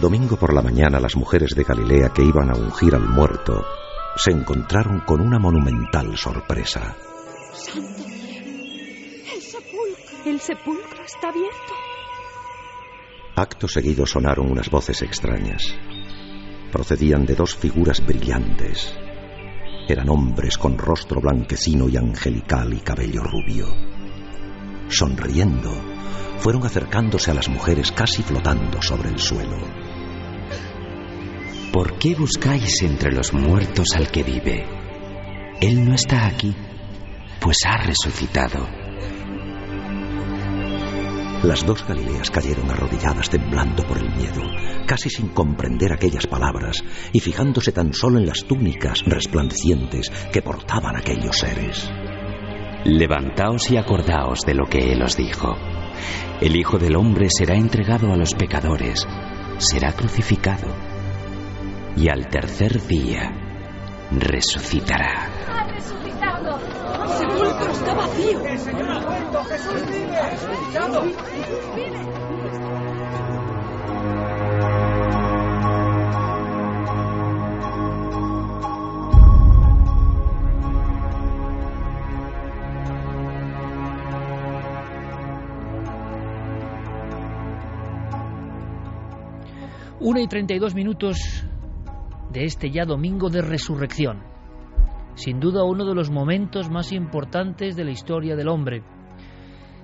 El domingo por la mañana las mujeres de Galilea que iban a ungir al muerto se encontraron con una monumental sorpresa. ¡Santo ¡El sepulcro! ¡El sepulcro está abierto! Acto seguido sonaron unas voces extrañas. Procedían de dos figuras brillantes. Eran hombres con rostro blanquecino y angelical y cabello rubio. Sonriendo, fueron acercándose a las mujeres casi flotando sobre el suelo. ¿Por qué buscáis entre los muertos al que vive? Él no está aquí, pues ha resucitado. Las dos Galileas cayeron arrodilladas temblando por el miedo, casi sin comprender aquellas palabras y fijándose tan solo en las túnicas resplandecientes que portaban aquellos seres. Levantaos y acordaos de lo que Él os dijo. El Hijo del Hombre será entregado a los pecadores, será crucificado y al tercer día resucitará. ¡Ha resucitado! ¡El sepulcro está vacío! ¡Jesús vive! Una y treinta y dos minutos de este ya domingo de resurrección. Sin duda uno de los momentos más importantes de la historia del hombre.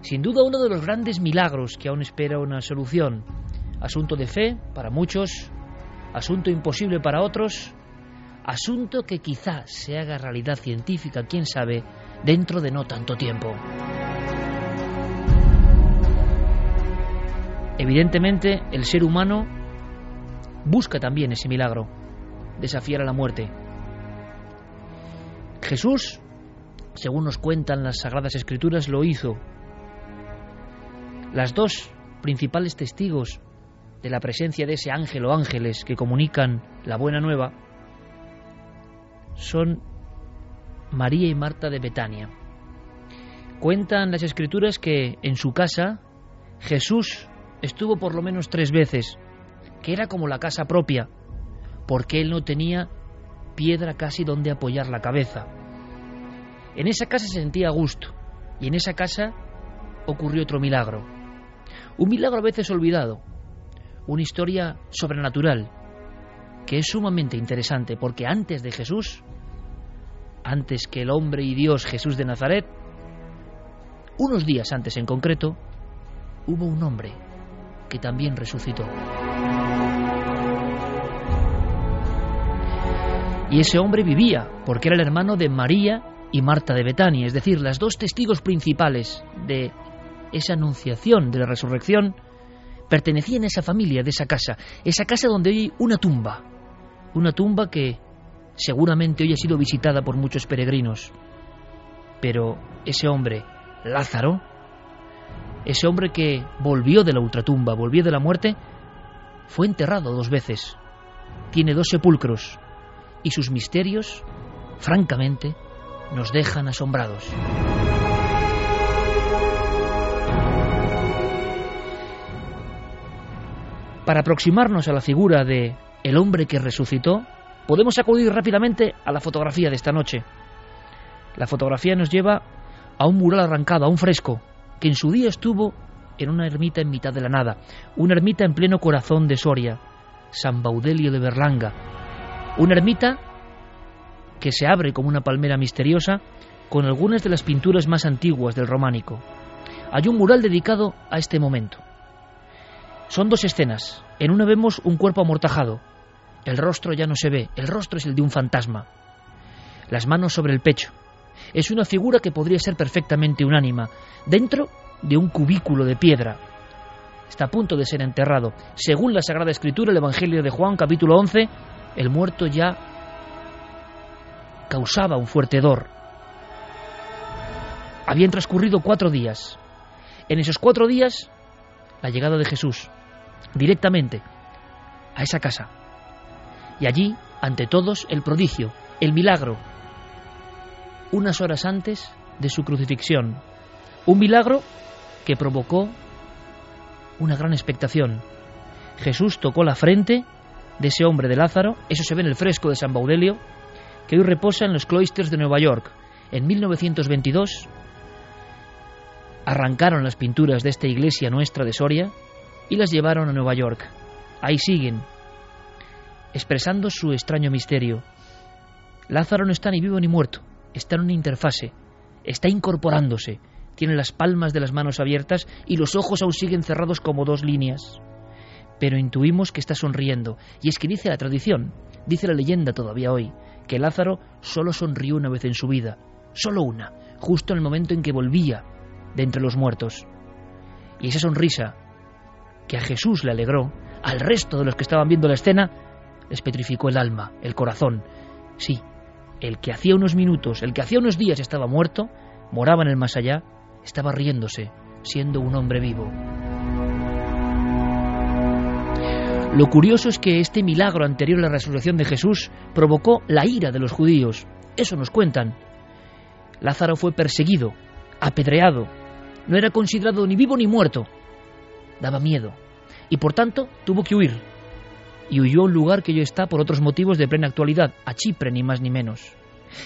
Sin duda uno de los grandes milagros que aún espera una solución. Asunto de fe para muchos, asunto imposible para otros, asunto que quizás se haga realidad científica, quién sabe, dentro de no tanto tiempo. Evidentemente, el ser humano busca también ese milagro, desafiar a la muerte. Jesús, según nos cuentan las Sagradas Escrituras, lo hizo. Las dos principales testigos de la presencia de ese ángel o ángeles que comunican la buena nueva son María y Marta de Betania. Cuentan las escrituras que en su casa Jesús estuvo por lo menos tres veces que era como la casa propia, porque él no tenía piedra casi donde apoyar la cabeza. En esa casa se sentía a gusto, y en esa casa ocurrió otro milagro. Un milagro a veces olvidado, una historia sobrenatural, que es sumamente interesante, porque antes de Jesús, antes que el hombre y Dios Jesús de Nazaret, unos días antes en concreto, hubo un hombre que también resucitó. Y ese hombre vivía, porque era el hermano de María y Marta de Betania, es decir, las dos testigos principales de esa anunciación de la resurrección pertenecían a esa familia, de esa casa, esa casa donde hay una tumba, una tumba que seguramente hoy ha sido visitada por muchos peregrinos. Pero ese hombre, Lázaro, ese hombre que volvió de la ultratumba, volvió de la muerte, fue enterrado dos veces. Tiene dos sepulcros, y sus misterios, francamente, nos dejan asombrados. Para aproximarnos a la figura de el hombre que resucitó, podemos acudir rápidamente a la fotografía de esta noche. La fotografía nos lleva a un mural arrancado, a un fresco, que en su día estuvo en una ermita en mitad de la nada, una ermita en pleno corazón de Soria, San Baudelio de Berlanga, una ermita que se abre como una palmera misteriosa con algunas de las pinturas más antiguas del románico. Hay un mural dedicado a este momento. Son dos escenas. En una vemos un cuerpo amortajado. El rostro ya no se ve, el rostro es el de un fantasma. Las manos sobre el pecho. Es una figura que podría ser perfectamente un ánima, dentro de un cubículo de piedra. Está a punto de ser enterrado. Según la Sagrada Escritura, el Evangelio de Juan, capítulo 11, el muerto ya causaba un fuerte hedor. Habían transcurrido cuatro días. En esos cuatro días, la llegada de Jesús, directamente a esa casa. Y allí, ante todos, el prodigio, el milagro, unas horas antes de su crucifixión. Un milagro que provocó una gran expectación. Jesús tocó la frente de ese hombre de Lázaro, eso se ve en el fresco de San Baudelio, que hoy reposa en los cloisters de Nueva York. En 1922 arrancaron las pinturas de esta iglesia nuestra de Soria y las llevaron a Nueva York. Ahí siguen, expresando su extraño misterio. Lázaro no está ni vivo ni muerto, está en una interfase, está incorporándose, tiene las palmas de las manos abiertas y los ojos aún siguen cerrados como dos líneas. Pero intuimos que está sonriendo, y es que dice la tradición, dice la leyenda todavía hoy, que Lázaro solo sonrió una vez en su vida, solo una, justo en el momento en que volvía de entre los muertos. Y esa sonrisa, que a Jesús le alegró, al resto de los que estaban viendo la escena, les petrificó el alma, el corazón. Sí, el que hacía unos minutos, el que hacía unos días estaba muerto, moraba en el más allá, estaba riéndose, siendo un hombre vivo. Lo curioso es que este milagro anterior a la resurrección de Jesús provocó la ira de los judíos. Eso nos cuentan. Lázaro fue perseguido, apedreado. No era considerado ni vivo ni muerto. Daba miedo. Y por tanto tuvo que huir. Y huyó a un lugar que hoy está por otros motivos de plena actualidad, a Chipre ni más ni menos.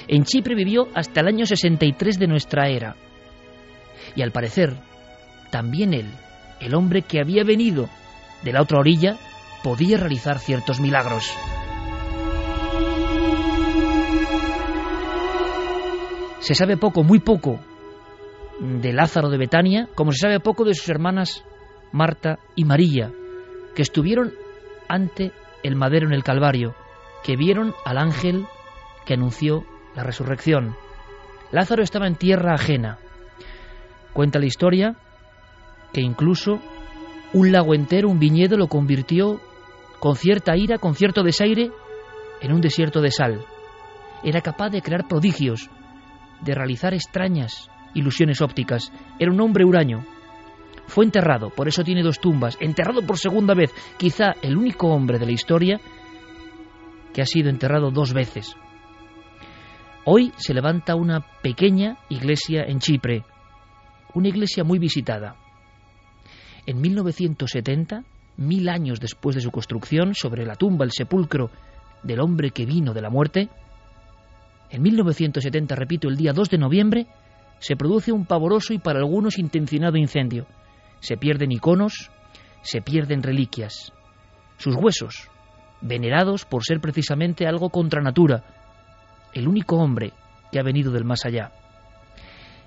En Chipre vivió hasta el año 63 de nuestra era. Y al parecer, también él, el hombre que había venido de la otra orilla, podía realizar ciertos milagros. Se sabe poco, muy poco, de Lázaro de Betania, como se sabe poco de sus hermanas Marta y María, que estuvieron ante el madero en el Calvario, que vieron al ángel que anunció la resurrección. Lázaro estaba en tierra ajena, Cuenta la historia que incluso un lago entero, un viñedo, lo convirtió con cierta ira, con cierto desaire, en un desierto de sal. Era capaz de crear prodigios, de realizar extrañas ilusiones ópticas. Era un hombre huraño. Fue enterrado, por eso tiene dos tumbas, enterrado por segunda vez, quizá el único hombre de la historia que ha sido enterrado dos veces. Hoy se levanta una pequeña iglesia en Chipre, una iglesia muy visitada. En 1970, mil años después de su construcción, sobre la tumba, el sepulcro del hombre que vino de la muerte, en 1970, repito, el día 2 de noviembre, se produce un pavoroso y para algunos intencionado incendio. Se pierden iconos, se pierden reliquias. Sus huesos, venerados por ser precisamente algo contra natura, el único hombre que ha venido del más allá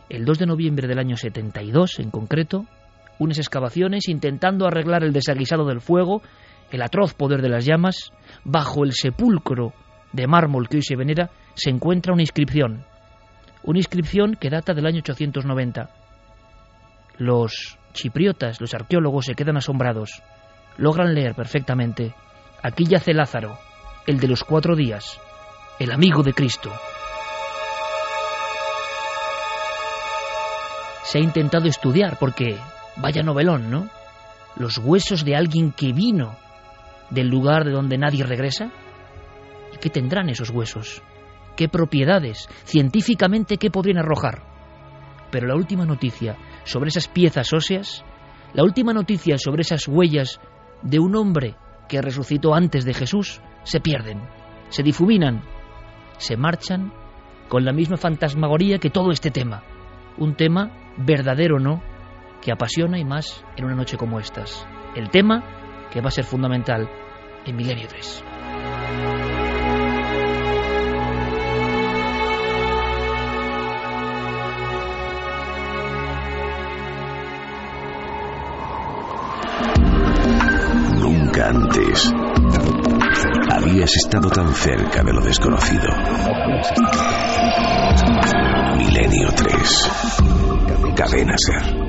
el 2 de noviembre del año 72 en concreto, unas excavaciones intentando arreglar el desaguisado del fuego, el atroz poder de las llamas, bajo el sepulcro de mármol que hoy se venera, se encuentra una inscripción. Una inscripción que data del año 890. Los chipriotas, los arqueólogos, se quedan asombrados. Logran leer perfectamente. Aquí yace Lázaro, el de los cuatro días, el amigo de Cristo. se ha intentado estudiar, porque vaya novelón, ¿no? Los huesos de alguien que vino del lugar de donde nadie regresa. ¿Y qué tendrán esos huesos? ¿Qué propiedades? Científicamente, ¿qué podrían arrojar? Pero la última noticia sobre esas piezas óseas, la última noticia sobre esas huellas de un hombre que resucitó antes de Jesús, se pierden, se difuminan, se marchan con la misma fantasmagoría que todo este tema. Un tema verdadero no, que apasiona y más en una noche como estas. El tema que va a ser fundamental en Milenio 3. Nunca antes habías estado tan cerca de lo desconocido. Milenio 3. Cadena Ser.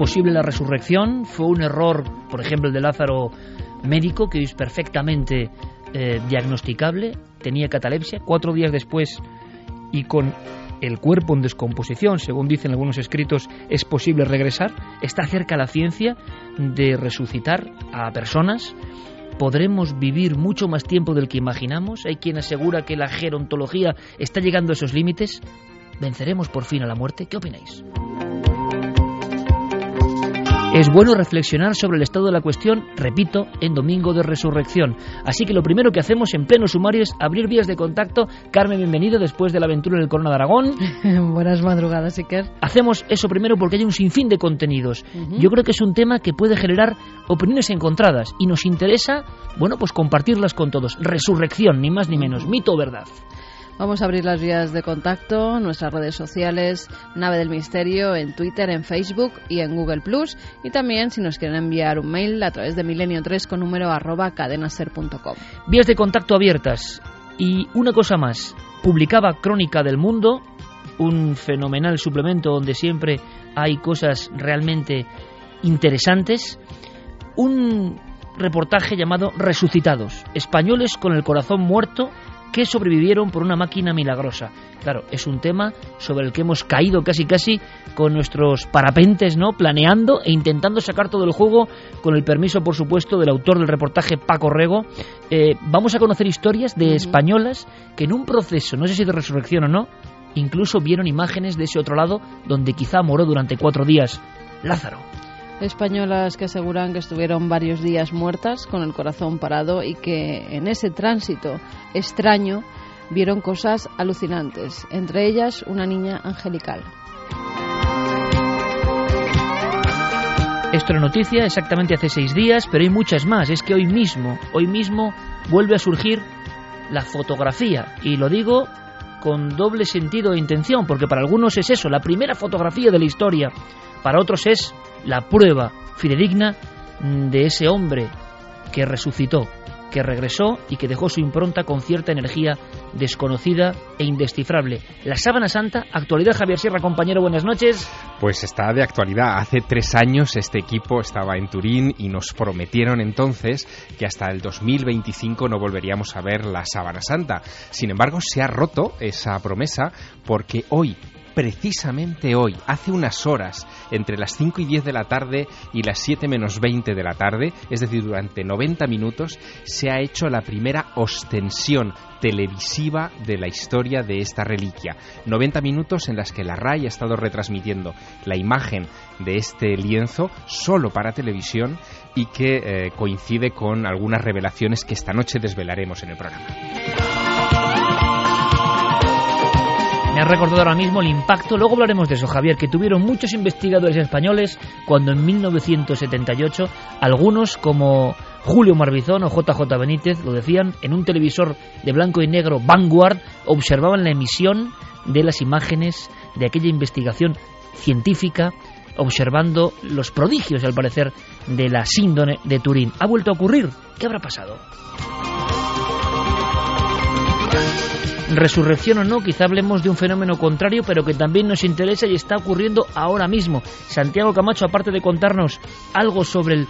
Posible la resurrección, fue un error, por ejemplo, el de Lázaro médico, que es perfectamente eh, diagnosticable, tenía catalepsia, cuatro días después y con el cuerpo en descomposición, según dicen algunos escritos, es posible regresar, está cerca la ciencia de resucitar a personas, podremos vivir mucho más tiempo del que imaginamos, hay quien asegura que la gerontología está llegando a esos límites, venceremos por fin a la muerte, ¿qué opináis? Es bueno reflexionar sobre el estado de la cuestión, repito, en Domingo de Resurrección. Así que lo primero que hacemos en pleno sumario es abrir vías de contacto. Carmen, bienvenido después de la aventura en el Corona de Aragón. Buenas madrugadas, Iker. Hacemos eso primero porque hay un sinfín de contenidos. Yo creo que es un tema que puede generar opiniones encontradas y nos interesa, bueno, pues compartirlas con todos. Resurrección, ni más ni menos, mito o verdad. Vamos a abrir las vías de contacto, nuestras redes sociales, Nave del Misterio, en Twitter, en Facebook y en Google Plus. Y también si nos quieren enviar un mail a través de milenio3 con número arroba cadenaser.com. Vías de contacto abiertas. Y una cosa más, publicaba Crónica del Mundo, un fenomenal suplemento donde siempre hay cosas realmente interesantes. Un reportaje llamado Resucitados, españoles con el corazón muerto que sobrevivieron por una máquina milagrosa. Claro, es un tema sobre el que hemos caído casi casi con nuestros parapentes, ¿no? Planeando e intentando sacar todo el juego con el permiso, por supuesto, del autor del reportaje Paco Rego. Eh, vamos a conocer historias de españolas que en un proceso, no sé si de resurrección o no, incluso vieron imágenes de ese otro lado donde quizá moró durante cuatro días Lázaro españolas que aseguran que estuvieron varios días muertas con el corazón parado y que en ese tránsito extraño vieron cosas alucinantes, entre ellas una niña angelical. Esto es noticia exactamente hace seis días, pero hay muchas más. Es que hoy mismo, hoy mismo vuelve a surgir la fotografía. Y lo digo con doble sentido e intención, porque para algunos es eso, la primera fotografía de la historia. Para otros es la prueba fidedigna de ese hombre que resucitó, que regresó y que dejó su impronta con cierta energía desconocida e indescifrable. La sábana santa, actualidad Javier Sierra, compañero, buenas noches. Pues está de actualidad. Hace tres años este equipo estaba en Turín y nos prometieron entonces que hasta el 2025 no volveríamos a ver la sábana santa. Sin embargo, se ha roto esa promesa porque hoy precisamente hoy, hace unas horas, entre las 5 y 10 de la tarde y las 7 menos 20 de la tarde, es decir, durante 90 minutos, se ha hecho la primera ostensión televisiva de la historia de esta reliquia. 90 minutos en las que la RAI ha estado retransmitiendo la imagen de este lienzo solo para televisión y que eh, coincide con algunas revelaciones que esta noche desvelaremos en el programa. Me ha recordado ahora mismo el impacto, luego hablaremos de eso, Javier, que tuvieron muchos investigadores españoles cuando en 1978 algunos como Julio Marbizón o JJ Benítez, lo decían, en un televisor de blanco y negro Vanguard observaban la emisión de las imágenes de aquella investigación científica observando los prodigios, al parecer, de la síndrome de Turín. ¿Ha vuelto a ocurrir? ¿Qué habrá pasado? Resurrección o no, quizá hablemos de un fenómeno contrario, pero que también nos interesa y está ocurriendo ahora mismo. Santiago Camacho, aparte de contarnos algo sobre el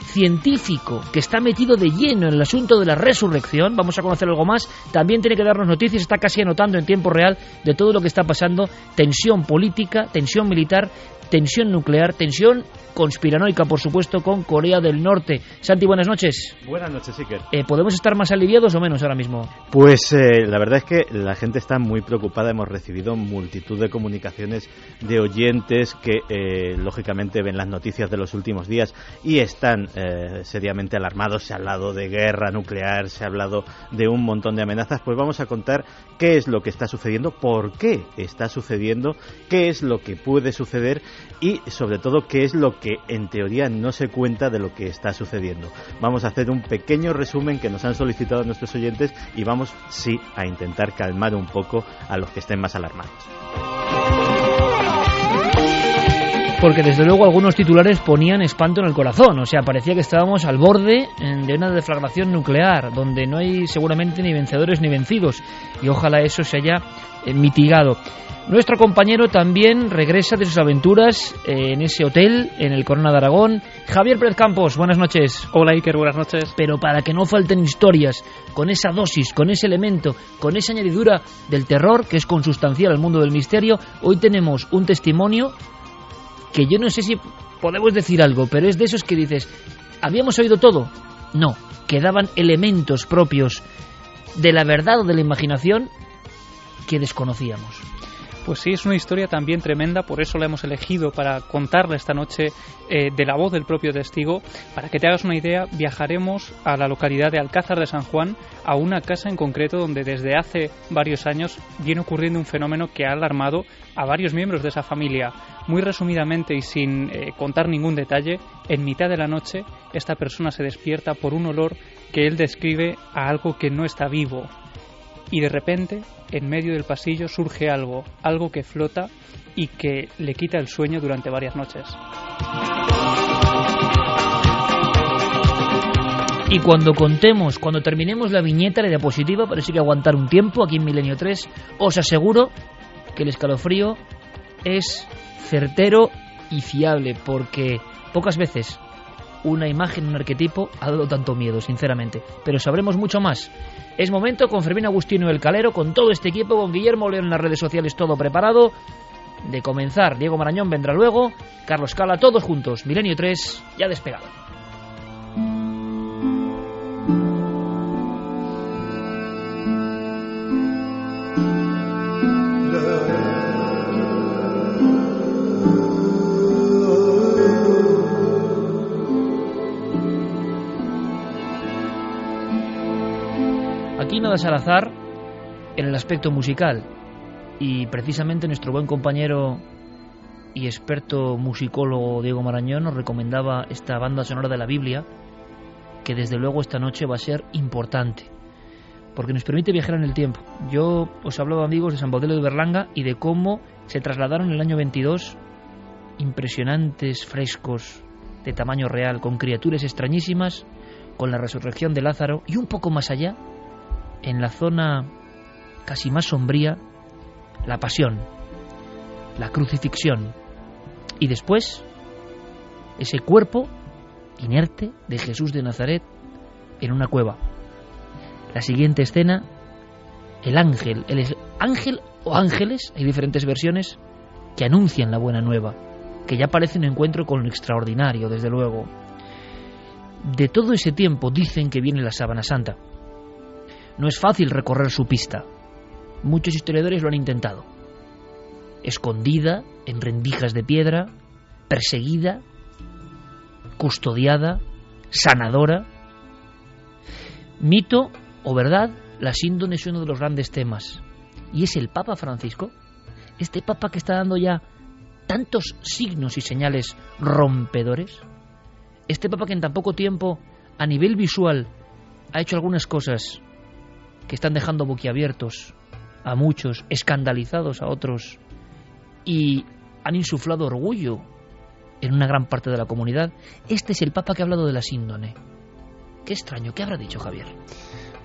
científico que está metido de lleno en el asunto de la resurrección, vamos a conocer algo más, también tiene que darnos noticias, está casi anotando en tiempo real de todo lo que está pasando, tensión política, tensión militar tensión nuclear, tensión conspiranoica, por supuesto, con Corea del Norte. Santi, buenas noches. Buenas noches, Iker. Eh, ¿Podemos estar más aliviados o menos ahora mismo? Pues eh, la verdad es que la gente está muy preocupada. Hemos recibido multitud de comunicaciones de oyentes que, eh, lógicamente, ven las noticias de los últimos días y están seriamente alarmados. Se ha hablado de guerra nuclear, se ha hablado de un montón de amenazas. Pues vamos a contar qué es lo que está sucediendo, por qué está sucediendo, qué es lo que puede suceder y, sobre todo, qué es lo que en teoría no se cuenta de lo que está sucediendo. Vamos a hacer un pequeño resumen que nos han solicitado nuestros oyentes y vamos, sí, a intentar calmar un poco a los que estén más alarmados. Porque desde luego algunos titulares ponían espanto en el corazón, o sea, parecía que estábamos al borde eh, de una deflagración nuclear, donde no hay seguramente ni vencedores ni vencidos, y ojalá eso se haya mitigado. Nuestro compañero también regresa de sus aventuras eh, en ese hotel, en el Corona de Aragón. Javier Pérez Campos, buenas noches. Hola Iker, buenas noches. Pero para que no falten historias, con esa dosis, con ese elemento, con esa añadidura del terror que es consustancial al mundo del misterio, hoy tenemos un testimonio que yo no sé si podemos decir algo, pero es de esos que dices, ¿habíamos oído todo? No, quedaban elementos propios de la verdad o de la imaginación que desconocíamos. Pues sí, es una historia también tremenda, por eso la hemos elegido para contarla esta noche eh, de la voz del propio testigo. Para que te hagas una idea, viajaremos a la localidad de Alcázar de San Juan, a una casa en concreto donde desde hace varios años viene ocurriendo un fenómeno que ha alarmado a varios miembros de esa familia. Muy resumidamente y sin eh, contar ningún detalle, en mitad de la noche esta persona se despierta por un olor que él describe a algo que no está vivo. Y de repente, en medio del pasillo surge algo, algo que flota y que le quita el sueño durante varias noches. Y cuando contemos, cuando terminemos la viñeta, la diapositiva, parece que aguantar un tiempo aquí en Milenio 3, os aseguro que el escalofrío es certero y fiable, porque pocas veces una imagen, un arquetipo ha dado tanto miedo, sinceramente. Pero sabremos mucho más. Es momento con Fermín Agustino el Calero, con todo este equipo, con Guillermo León en las redes sociales, todo preparado. De comenzar, Diego Marañón vendrá luego, Carlos Cala, todos juntos. Milenio 3, ya despegado. Aquí nada es al azar en el aspecto musical y precisamente nuestro buen compañero y experto musicólogo Diego Marañón nos recomendaba esta banda sonora de la Biblia que desde luego esta noche va a ser importante porque nos permite viajar en el tiempo. Yo os hablaba amigos de San Baudelo de Berlanga y de cómo se trasladaron en el año 22 impresionantes frescos de tamaño real con criaturas extrañísimas con la resurrección de Lázaro y un poco más allá en la zona casi más sombría, la pasión, la crucifixión y después ese cuerpo inerte de Jesús de Nazaret en una cueva. La siguiente escena, el ángel, el ángel o ángeles, hay diferentes versiones, que anuncian la buena nueva, que ya parece un encuentro con lo extraordinario, desde luego. De todo ese tiempo dicen que viene la sábana santa. No es fácil recorrer su pista. Muchos historiadores lo han intentado. Escondida en rendijas de piedra, perseguida, custodiada, sanadora. Mito o verdad, la síndrome es uno de los grandes temas. Y es el Papa Francisco, este Papa que está dando ya tantos signos y señales rompedores. Este Papa que en tan poco tiempo, a nivel visual, ha hecho algunas cosas que están dejando boquiabiertos a muchos, escandalizados a otros y han insuflado orgullo en una gran parte de la comunidad. Este es el Papa que ha hablado de la síndone. Qué extraño, ¿qué habrá dicho Javier?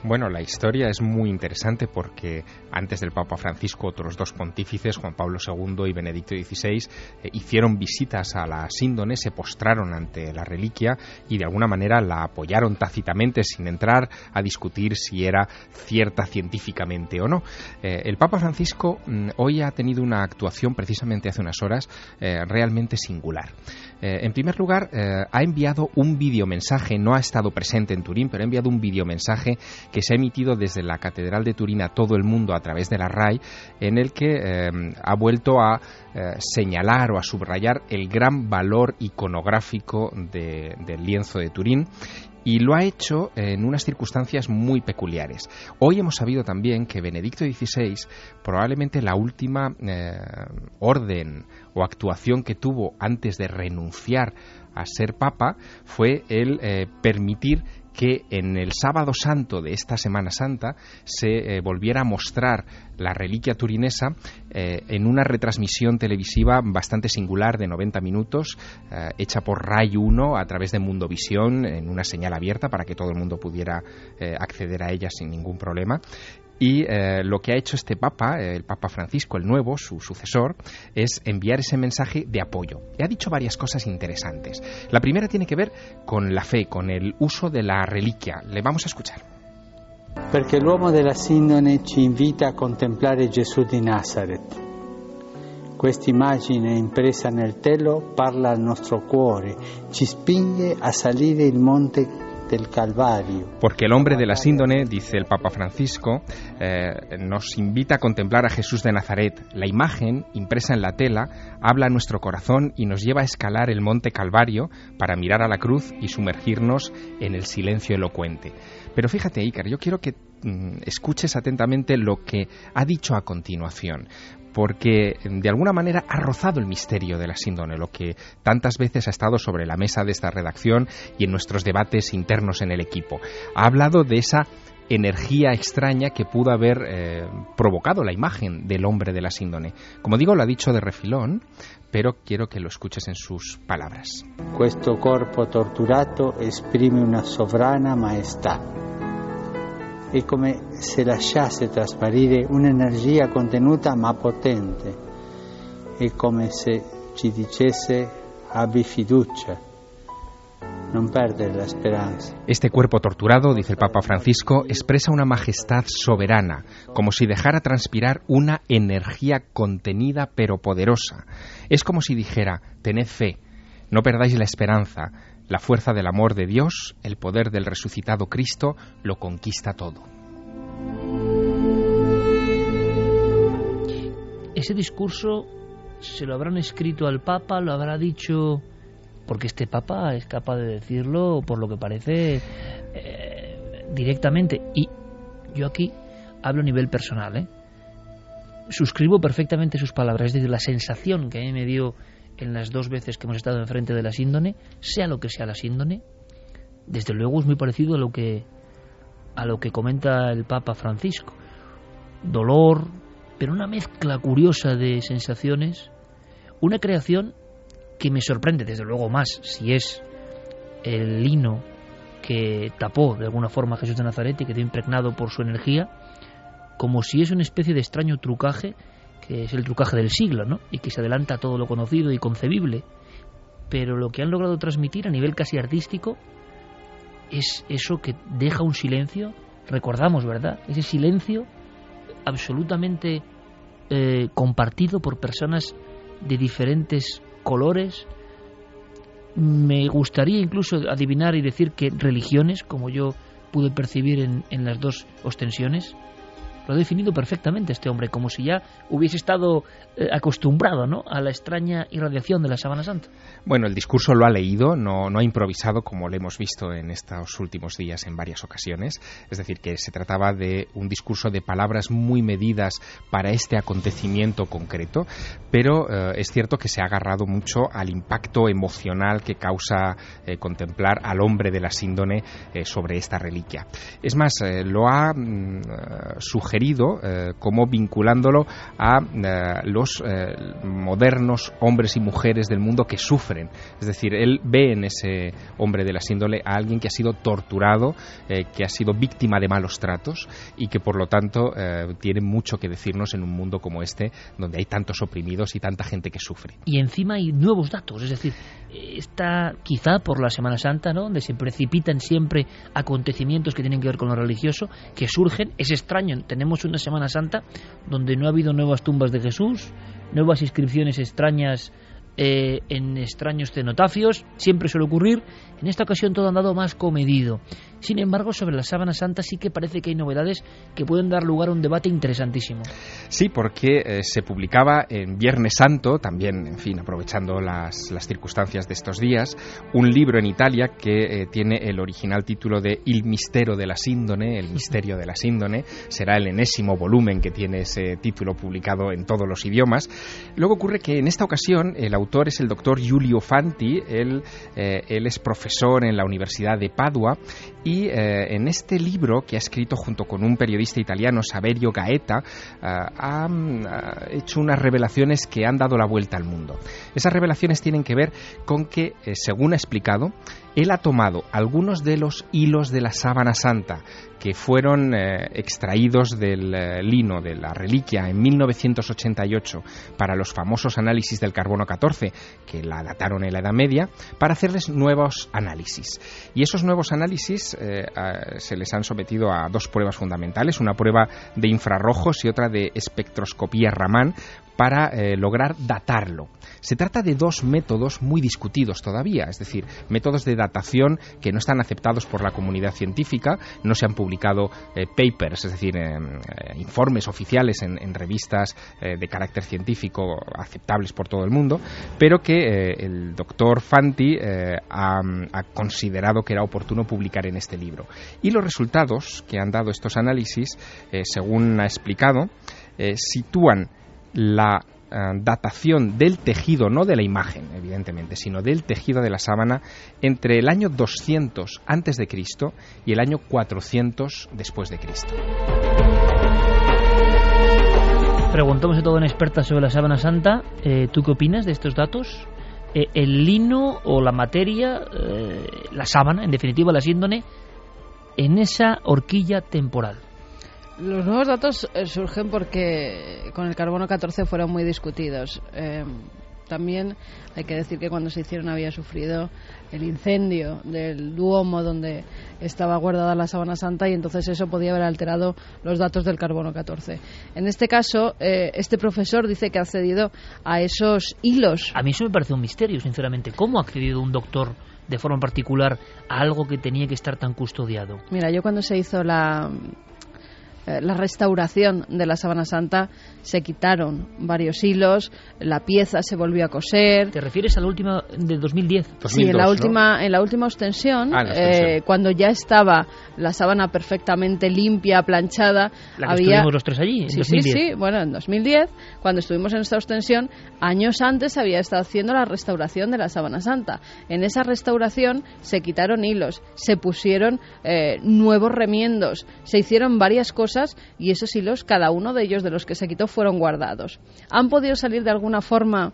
Bueno, la historia es muy interesante porque antes del Papa Francisco otros dos pontífices, Juan Pablo II y Benedicto XVI, eh, hicieron visitas a la síndone, se postraron ante la reliquia y de alguna manera la apoyaron tácitamente sin entrar a discutir si era cierta científicamente o no. Eh, el Papa Francisco mm, hoy ha tenido una actuación precisamente hace unas horas eh, realmente singular. en primer lugar, ha enviado un videomensaje, no ha estado presente en Turín, pero ha enviado un videomensaje que se ha emitido desde la Catedral de Turín a todo el mundo a través de la RAI, en el que eh, ha vuelto a eh, señalar o a subrayar el gran valor iconográfico del lienzo de Turín y lo ha hecho en unas circunstancias muy peculiares. Hoy hemos sabido también que Benedicto XVI, probablemente la última eh, orden o actuación que tuvo antes de renunciar a ser papa, fue el permitir que en el sábado santo de esta Semana Santa se eh, volviera a mostrar la reliquia turinesa eh, en una retransmisión televisiva bastante singular de 90 minutos, eh, hecha por Ray 1 a través de Mundovisión en una señal abierta para que todo el mundo pudiera acceder a ella sin ningún problema. Y eh, lo que ha hecho este Papa, el Papa Francisco, el nuevo, su sucesor, es enviar ese mensaje de apoyo. Y ha dicho varias cosas interesantes. La primera tiene que ver con la fe, con el uso de la reliquia. Le vamos a escuchar. Perché l'uomo della Sindone ci invita a contemplare Gesù di Nazareth. Questa immagine impresa nel telo parla al nostro cuore, ci spinge a salire il monte del Calvario. Porque el hombre de la síndone, dice el Papa Francisco, eh, nos invita a contemplar a Jesús de Nazaret. La imagen, impresa en la tela, habla a nuestro corazón y nos lleva a escalar el monte Calvario para mirar a la cruz y sumergirnos en el silencio elocuente. Pero fíjate, Icar, yo quiero que mm, escuches atentamente lo que ha dicho a continuación, porque de alguna manera ha rozado el misterio de la síndone, lo que tantas veces ha estado sobre la mesa de esta redacción y en nuestros debates internos en el equipo. Ha hablado de esa energía extraña que pudo haber eh, provocado la imagen del hombre de la síndone. Como digo, lo ha dicho de refilón, pero quiero que lo escuches en sus palabras. Questo corpo torturato esprime una sovrana maestà è come se lasciasse trasparire un'energia contenuta ma potente, è come se ci dicesse abbi fiducia, non perdere la speranza. Este cuerpo torturado, dice el Papa Francisco, expresa una majestad soberana, como si dejara transpirar una energía contenida pero poderosa. Es como si dijera, tened fe, no perdáis la esperanza, la fuerza del amor de Dios, el poder del resucitado Cristo, lo conquista todo. Ese discurso se lo habrán escrito al Papa, lo habrá dicho, porque este Papa es capaz de decirlo, por lo que parece, eh, directamente. Y yo aquí hablo a nivel personal, ¿eh? Suscribo perfectamente sus palabras, es decir, la sensación que a mí me dio en las dos veces que hemos estado enfrente de la síndone, sea lo que sea la síndone, desde luego es muy parecido a lo que a lo que comenta el Papa Francisco. Dolor, pero una mezcla curiosa de sensaciones, una creación que me sorprende desde luego más si es el lino que tapó de alguna forma a Jesús de Nazaret y quedó impregnado por su energía, como si es una especie de extraño trucaje que es el trucaje del siglo, ¿no? Y que se adelanta a todo lo conocido y concebible. Pero lo que han logrado transmitir a nivel casi artístico es eso que deja un silencio, recordamos, ¿verdad? Ese silencio absolutamente eh, compartido por personas de diferentes colores. Me gustaría incluso adivinar y decir que religiones, como yo pude percibir en, en las dos ostensiones, lo ha definido perfectamente este hombre, como si ya hubiese estado eh, acostumbrado ¿no? a la extraña irradiación de la Sábana Santa. Bueno, el discurso lo ha leído, no, no ha improvisado como lo hemos visto en estos últimos días en varias ocasiones. Es decir, que se trataba de un discurso de palabras muy medidas para este acontecimiento concreto, pero eh, es cierto que se ha agarrado mucho al impacto emocional que causa eh, contemplar al hombre de la síndone sobre esta reliquia. Es más, lo ha mm, sugerido sugerido como vinculándolo a los modernos hombres y mujeres del mundo que sufren. Es decir, él ve en ese hombre de la síndole a alguien que ha sido torturado, que ha sido víctima de malos tratos y que por lo tanto tiene mucho que decirnos en un mundo como este, donde hay tantos oprimidos y tanta gente que sufre. Y encima hay nuevos datos, es decir, está quizá por la Semana Santa, ¿no? donde se precipitan siempre acontecimientos que tienen que ver con lo religioso, que surgen. Es extraño, tenemos una Semana Santa donde no ha habido nuevas tumbas de Jesús, nuevas inscripciones extrañas eh, en extraños cenotafios, siempre suele ocurrir. En esta ocasión todo ha andado más comedido. Sin embargo, sobre la sábana santa sí que parece que hay novedades que pueden dar lugar a un debate interesantísimo. Sí, porque eh, se publicaba en Viernes Santo, también, en fin, aprovechando las, las circunstancias de estos días, un libro en Italia que eh, tiene el original título de Il mistero de la síndone, el misterio de la síndone, será el enésimo volumen que tiene ese título publicado en todos los idiomas. Luego ocurre que en esta ocasión el autor es el doctor Giulio Fanti, él, eh, él es profesor en la Universidad de Padua y eh, en este libro que ha escrito junto con un periodista italiano, Saverio Gaeta, eh, ha, hecho unas revelaciones que han dado la vuelta al mundo. Esas revelaciones tienen que ver con que, eh, según ha explicado, él ha tomado algunos de los hilos de la sábana santa que fueron eh, extraídos del eh, lino de la reliquia en 1988 para los famosos análisis del carbono 14 que la dataron en la Edad Media para hacerles nuevos análisis. Y esos nuevos análisis eh, se les han sometido a dos pruebas fundamentales una prueba de infrarrojos y otra de espectroscopía Raman para lograr datarlo se trata de dos métodos muy discutidos todavía, es decir, métodos de datación que no están aceptados por la comunidad científica, no se han publicado eh, papers, es decir, eh, informes oficiales en, revistas eh, de carácter científico aceptables por todo el mundo, pero que el doctor Fanti ha considerado que era oportuno publicar en este libro. Y los resultados que han dado estos análisis, según ha explicado, sitúan la eh, datación del tejido, no de la imagen, evidentemente, sino del tejido de la sábana entre el año 200 antes de Cristo y el año 400 después de Cristo. Preguntamos a toda una experta sobre la sábana santa. Eh, ¿Tú qué opinas de estos datos? Eh, ¿El lino o la materia, la sábana, en definitiva la síndone, en esa horquilla temporal? Los nuevos datos eh, surgen porque con el carbono 14 fueron muy discutidos. Eh, también hay que decir que cuando se hicieron había sufrido el incendio del Duomo donde estaba guardada la Sábana Santa y entonces eso podía haber alterado los datos del carbono 14. En este caso, eh, este profesor dice que ha accedido a esos hilos. A mí eso me parece un misterio, sinceramente. ¿Cómo ha accedido un doctor de forma particular a algo que tenía que estar tan custodiado? Mira, yo cuando se hizo la, eh, la restauración de la Sábana Santa se quitaron varios hilos, la pieza se volvió a coser. ¿Te refieres a la última de 2010? sí, en la última, en la última ostensión, ah, eh, cuando ya estaba la sábana perfectamente limpia, planchada, la que había estuvimos los tres allí. En sí, 2010. sí, sí. Bueno, en 2010, cuando estuvimos en esta ostensión, años antes había estado haciendo la restauración de la Sábana Santa. En esa restauración se quitaron hilos, se pusieron eh, nuevos remiendos, se hicieron varias cosas y esos hilos, cada uno de ellos de los que se quitó, fueron guardados. ¿Han podido salir de alguna forma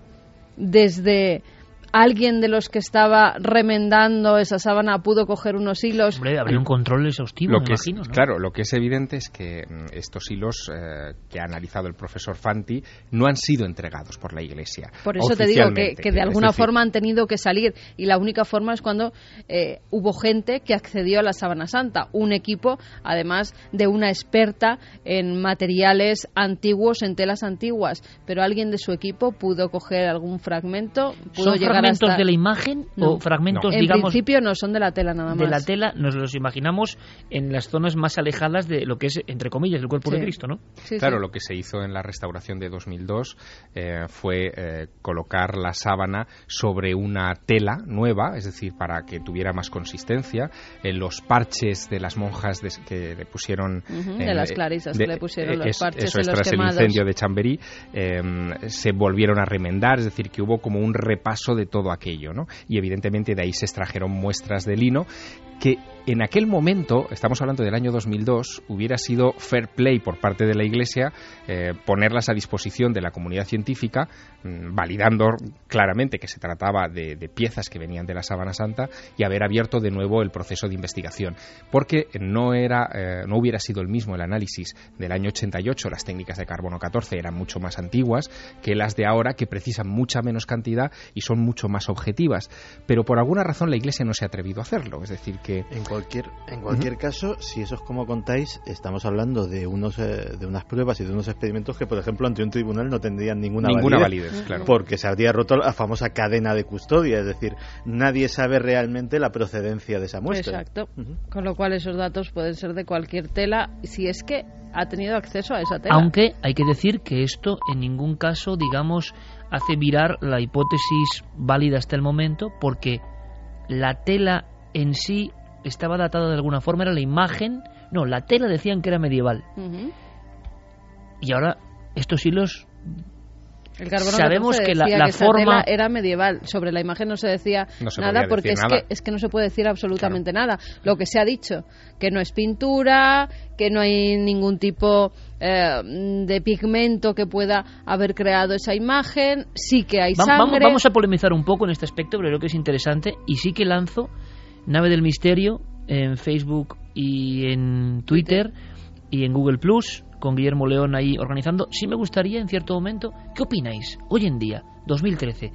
desde alguien de los que estaba remendando esa sábana pudo coger unos hilos. Hombre, habría un control exhaustivo, lo me que imagino, es, ¿no? Claro, lo que es evidente es que mm, estos hilos eh, que ha analizado el profesor Fanti no han sido entregados por la Iglesia. Por eso te digo que, de alguna decir, forma han tenido que salir y la única forma es cuando eh, hubo gente que accedió a la sábana santa, un equipo además de una experta en materiales antiguos, en telas antiguas, pero alguien de su equipo pudo coger algún fragmento, pudo ¿Son llegar fragmentos hasta... de la imagen No. o fragmentos, en digamos, principio no son de la tela nada más. de la tela? Nos los imaginamos en las zonas más alejadas de lo que es, entre comillas, el cuerpo de. Cristo, ¿no? Sí, Claro, sí. lo que se hizo en la restauración de 2002 eh, fue eh, colocar la sábana sobre una tela nueva, es decir, para que tuviera más consistencia. Eh, los parches de las monjas que le pusieron... Eh, de las clarisas que le pusieron los es- parches eso en es los tras quemados. el incendio de Chamberí, eh, se volvieron a remendar, es decir, que hubo como un repaso de todo aquello, ¿no? Y evidentemente de ahí se extrajeron muestras de lino que en aquel momento, estamos hablando del año 2002, hubiera sido fair play por parte de la Iglesia eh, ponerlas a disposición de la comunidad científica, mm, validando claramente que se trataba de, piezas que venían de la Sábana Santa y haber abierto de nuevo el proceso de investigación, porque no era, eh, no hubiera sido el mismo el análisis del año 88, las técnicas de carbono 14 eran mucho más antiguas que las de ahora, que precisan mucha menos cantidad y son mucho más objetivas. Pero por alguna razón la Iglesia no se ha atrevido a hacerlo, es decir que en cualquier en cualquier caso, si eso es como contáis, estamos hablando de unos eh, de unas pruebas y de unos experimentos que, por ejemplo, ante un tribunal no tendrían ninguna, ninguna validez, porque se habría roto la famosa cadena de custodia, es decir, nadie sabe realmente la procedencia de esa muestra. Exacto. Con lo cual esos datos pueden ser de cualquier tela, si es que ha tenido acceso a esa tela. Aunque hay que decir que esto en ningún caso, digamos, hace virar la hipótesis válida hasta el momento, porque la tela en sí estaba datada de alguna forma, era la imagen, no, la tela decían que era medieval. Y ahora estos hilos el Sabemos que la, forma era medieval. Sobre la imagen no se decía nada porque es que es que no se puede decir absolutamente nada. Lo que se ha dicho que no es pintura, que no hay ningún tipo eh, de pigmento que pueda haber creado esa imagen, sí que hay sangre. Vamos, a polemizar un poco en este aspecto, pero creo que es interesante y sí que lanzo Nave del Misterio en Facebook y en Twitter y en Google Plus con Guillermo León ahí organizando. Sí me gustaría en cierto momento, ¿qué opináis hoy en día, 2013,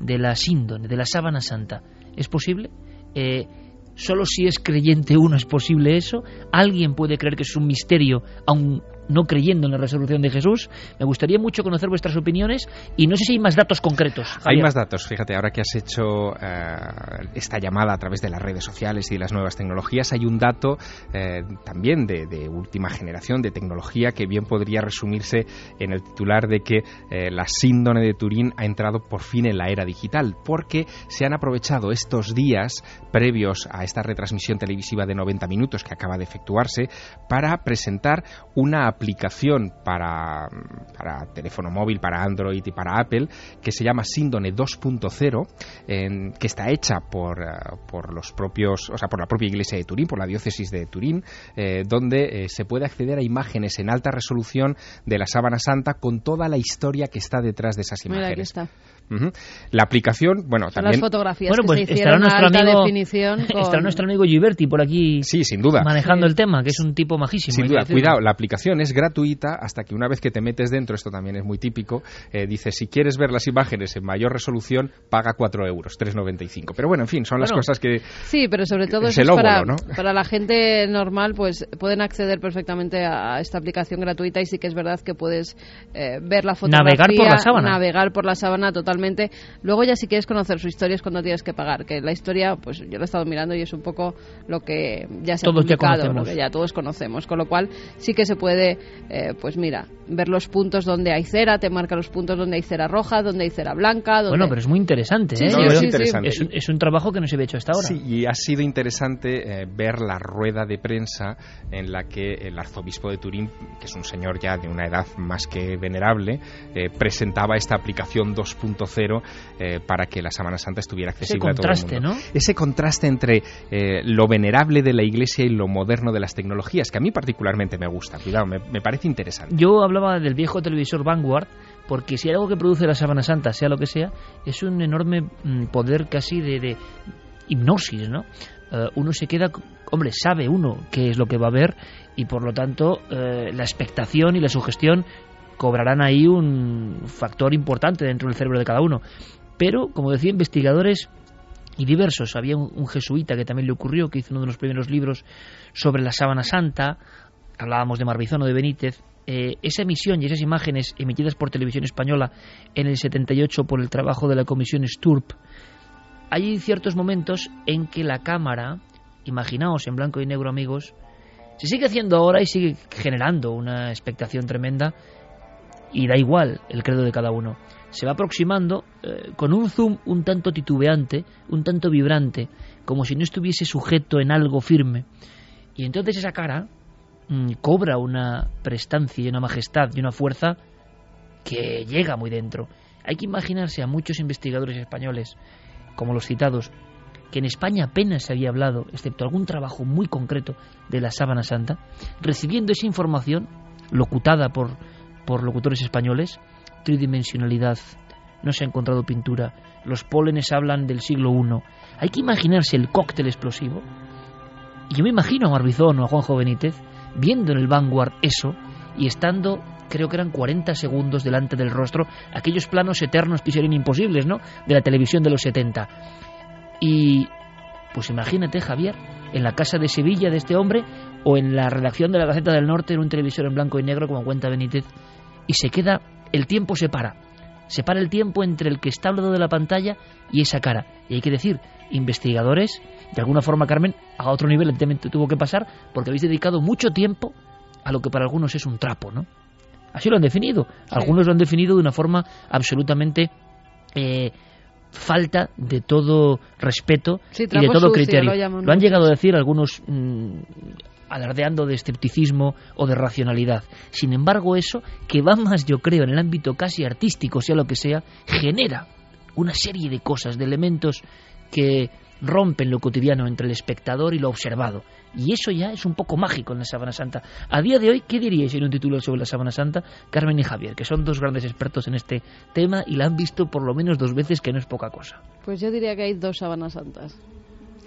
de la síndone, de la sábana santa? ¿Es posible? Eh, Solo si es creyente uno es posible eso. Alguien puede creer que es un misterio, aun no creyendo en la resolución de Jesús. Me gustaría mucho conocer vuestras opiniones y no sé si hay más datos concretos. Hay más datos, fíjate, ahora que has hecho eh, esta llamada a través de las redes sociales y de las nuevas tecnologías, hay un dato eh, también de, última generación de tecnología que bien podría resumirse en el titular de que eh, la síndrome de Turín ha entrado por fin en la era digital, porque se han aprovechado estos días previos a esta retransmisión televisiva de 90 minutos que acaba de efectuarse para presentar una aplicación para, para teléfono móvil, para Android y para Apple, que se llama Sindone 2.0, que está hecha por, eh, por los propios, o sea, por la propia Iglesia de Turín, por la diócesis de Turín, eh, donde eh, se puede acceder a imágenes en alta resolución de la Sábana Santa con toda la historia que está detrás de esas imágenes. La aplicación, bueno, también... las fotografías bueno, pues estará nuestro amigo, definición Estará nuestro amigo Giberti por aquí sí, sin duda. manejando el tema, que es un tipo majísimo. Sin duda, cuidado, la aplicación es gratuita hasta que una vez que te metes dentro, esto también es muy típico, eh, dice, si quieres ver las imágenes en mayor resolución, paga 4 euros, 3,95. Pero bueno, en fin, son las cosas que... Sí, pero sobre todo es, para, para la gente normal, pues pueden acceder perfectamente a esta aplicación gratuita y sí que es verdad que puedes eh, ver la fotografía... Navegar por la sábana. Navegar por la sábana totalmente. Luego ya si quieres conocer su historia es cuando tienes que pagar, que la historia, pues yo la he estado mirando y es un poco lo que ya se ha publicado, lo que ya todos conocemos, con lo cual sí que se puede eh, pues mira, ver los puntos donde hay cera, te marca los puntos donde hay cera roja, donde hay cera blanca. Bueno, pero es muy interesante, ¿eh? es, un, trabajo que no se había hecho hasta ahora. Sí, y ha sido interesante eh, ver la rueda de prensa en la que el arzobispo de Turín, que es un señor ya de una edad más que venerable, presentaba esta aplicación 2.0 para que la Semana Santa estuviera accesible a todo el mundo. ¿no? Ese contraste entre lo venerable de la Iglesia y lo moderno de las tecnologías, que a mí particularmente me gusta. Cuidado, me, me parece interesante. Yo hablaba del viejo televisor Vanguard, porque si hay algo que produce la sábana santa, sea lo que sea, es un enorme mm, poder casi de, hipnosis, ¿no? Eh, uno se queda, hombre, sabe uno qué es lo que va a ver y por lo tanto eh, la expectación y la sugestión cobrarán ahí un factor importante dentro del cerebro de cada uno. Pero, como decía, investigadores y diversos. Había un, jesuita que también le ocurrió, que hizo uno de los primeros libros sobre la sábana santa. Hablábamos de Marbizón de Benítez. Eh, esa emisión y esas imágenes emitidas por televisión española en el 78 por el trabajo de la comisión Sturp, hay ciertos momentos en que la cámara, imaginaos en blanco y negro amigos, se sigue haciendo ahora y sigue generando una expectación tremenda y da igual el credo de cada uno. Se va aproximando eh, con un zoom un tanto titubeante, un tanto vibrante, como si no estuviese sujeto en algo firme. Y entonces esa cara, Mm, cobra una prestancia y una majestad y una fuerza que llega muy dentro. Hay que imaginarse a muchos investigadores españoles, como los citados, que en España apenas se había hablado, excepto algún trabajo muy concreto de la sábana santa, recibiendo esa información locutada por, por locutores españoles, tridimensionalidad, no se ha encontrado pintura, los pólenes hablan del siglo I, hay que imaginarse el cóctel explosivo. Y yo me imagino a Marbizón o a Juanjo Benítez viendo en el Vanguard eso y estando creo que eran 40 segundos delante del rostro, aquellos planos eternos que serían imposibles, ¿no? De la televisión de los 70. Y pues imagínate, Javier, en la casa de Sevilla de este hombre o en la redacción de la Gaceta del Norte en un televisor en blanco y negro, como cuenta Benítez, y se queda, el tiempo se para. Se para el tiempo entre el que está al lado de la pantalla y esa cara. Y hay que decir, investigadores, de alguna forma, Carmen, a otro nivel evidentemente tuvo que pasar porque habéis dedicado mucho tiempo a lo que para algunos es un trapo, ¿no? Así lo han definido. Algunos lo han definido de una forma absolutamente eh, falta de todo respeto y de todo criterio. Lo, han llegado a decir algunos mm, alardeando de escepticismo o de racionalidad. Sin embargo, eso, que va más, yo creo, en el ámbito casi artístico, sea lo que sea, genera una serie de cosas, de elementos que rompen lo cotidiano entre el espectador y lo observado. Y eso ya es un poco mágico en la Sábana Santa. A día de hoy, ¿qué diríais en un título sobre la Sábana Santa? Carmen y Javier, que son dos grandes expertos en este tema y la han visto por lo menos dos veces, que no es poca cosa. Pues yo diría que hay dos Sábanas Santas.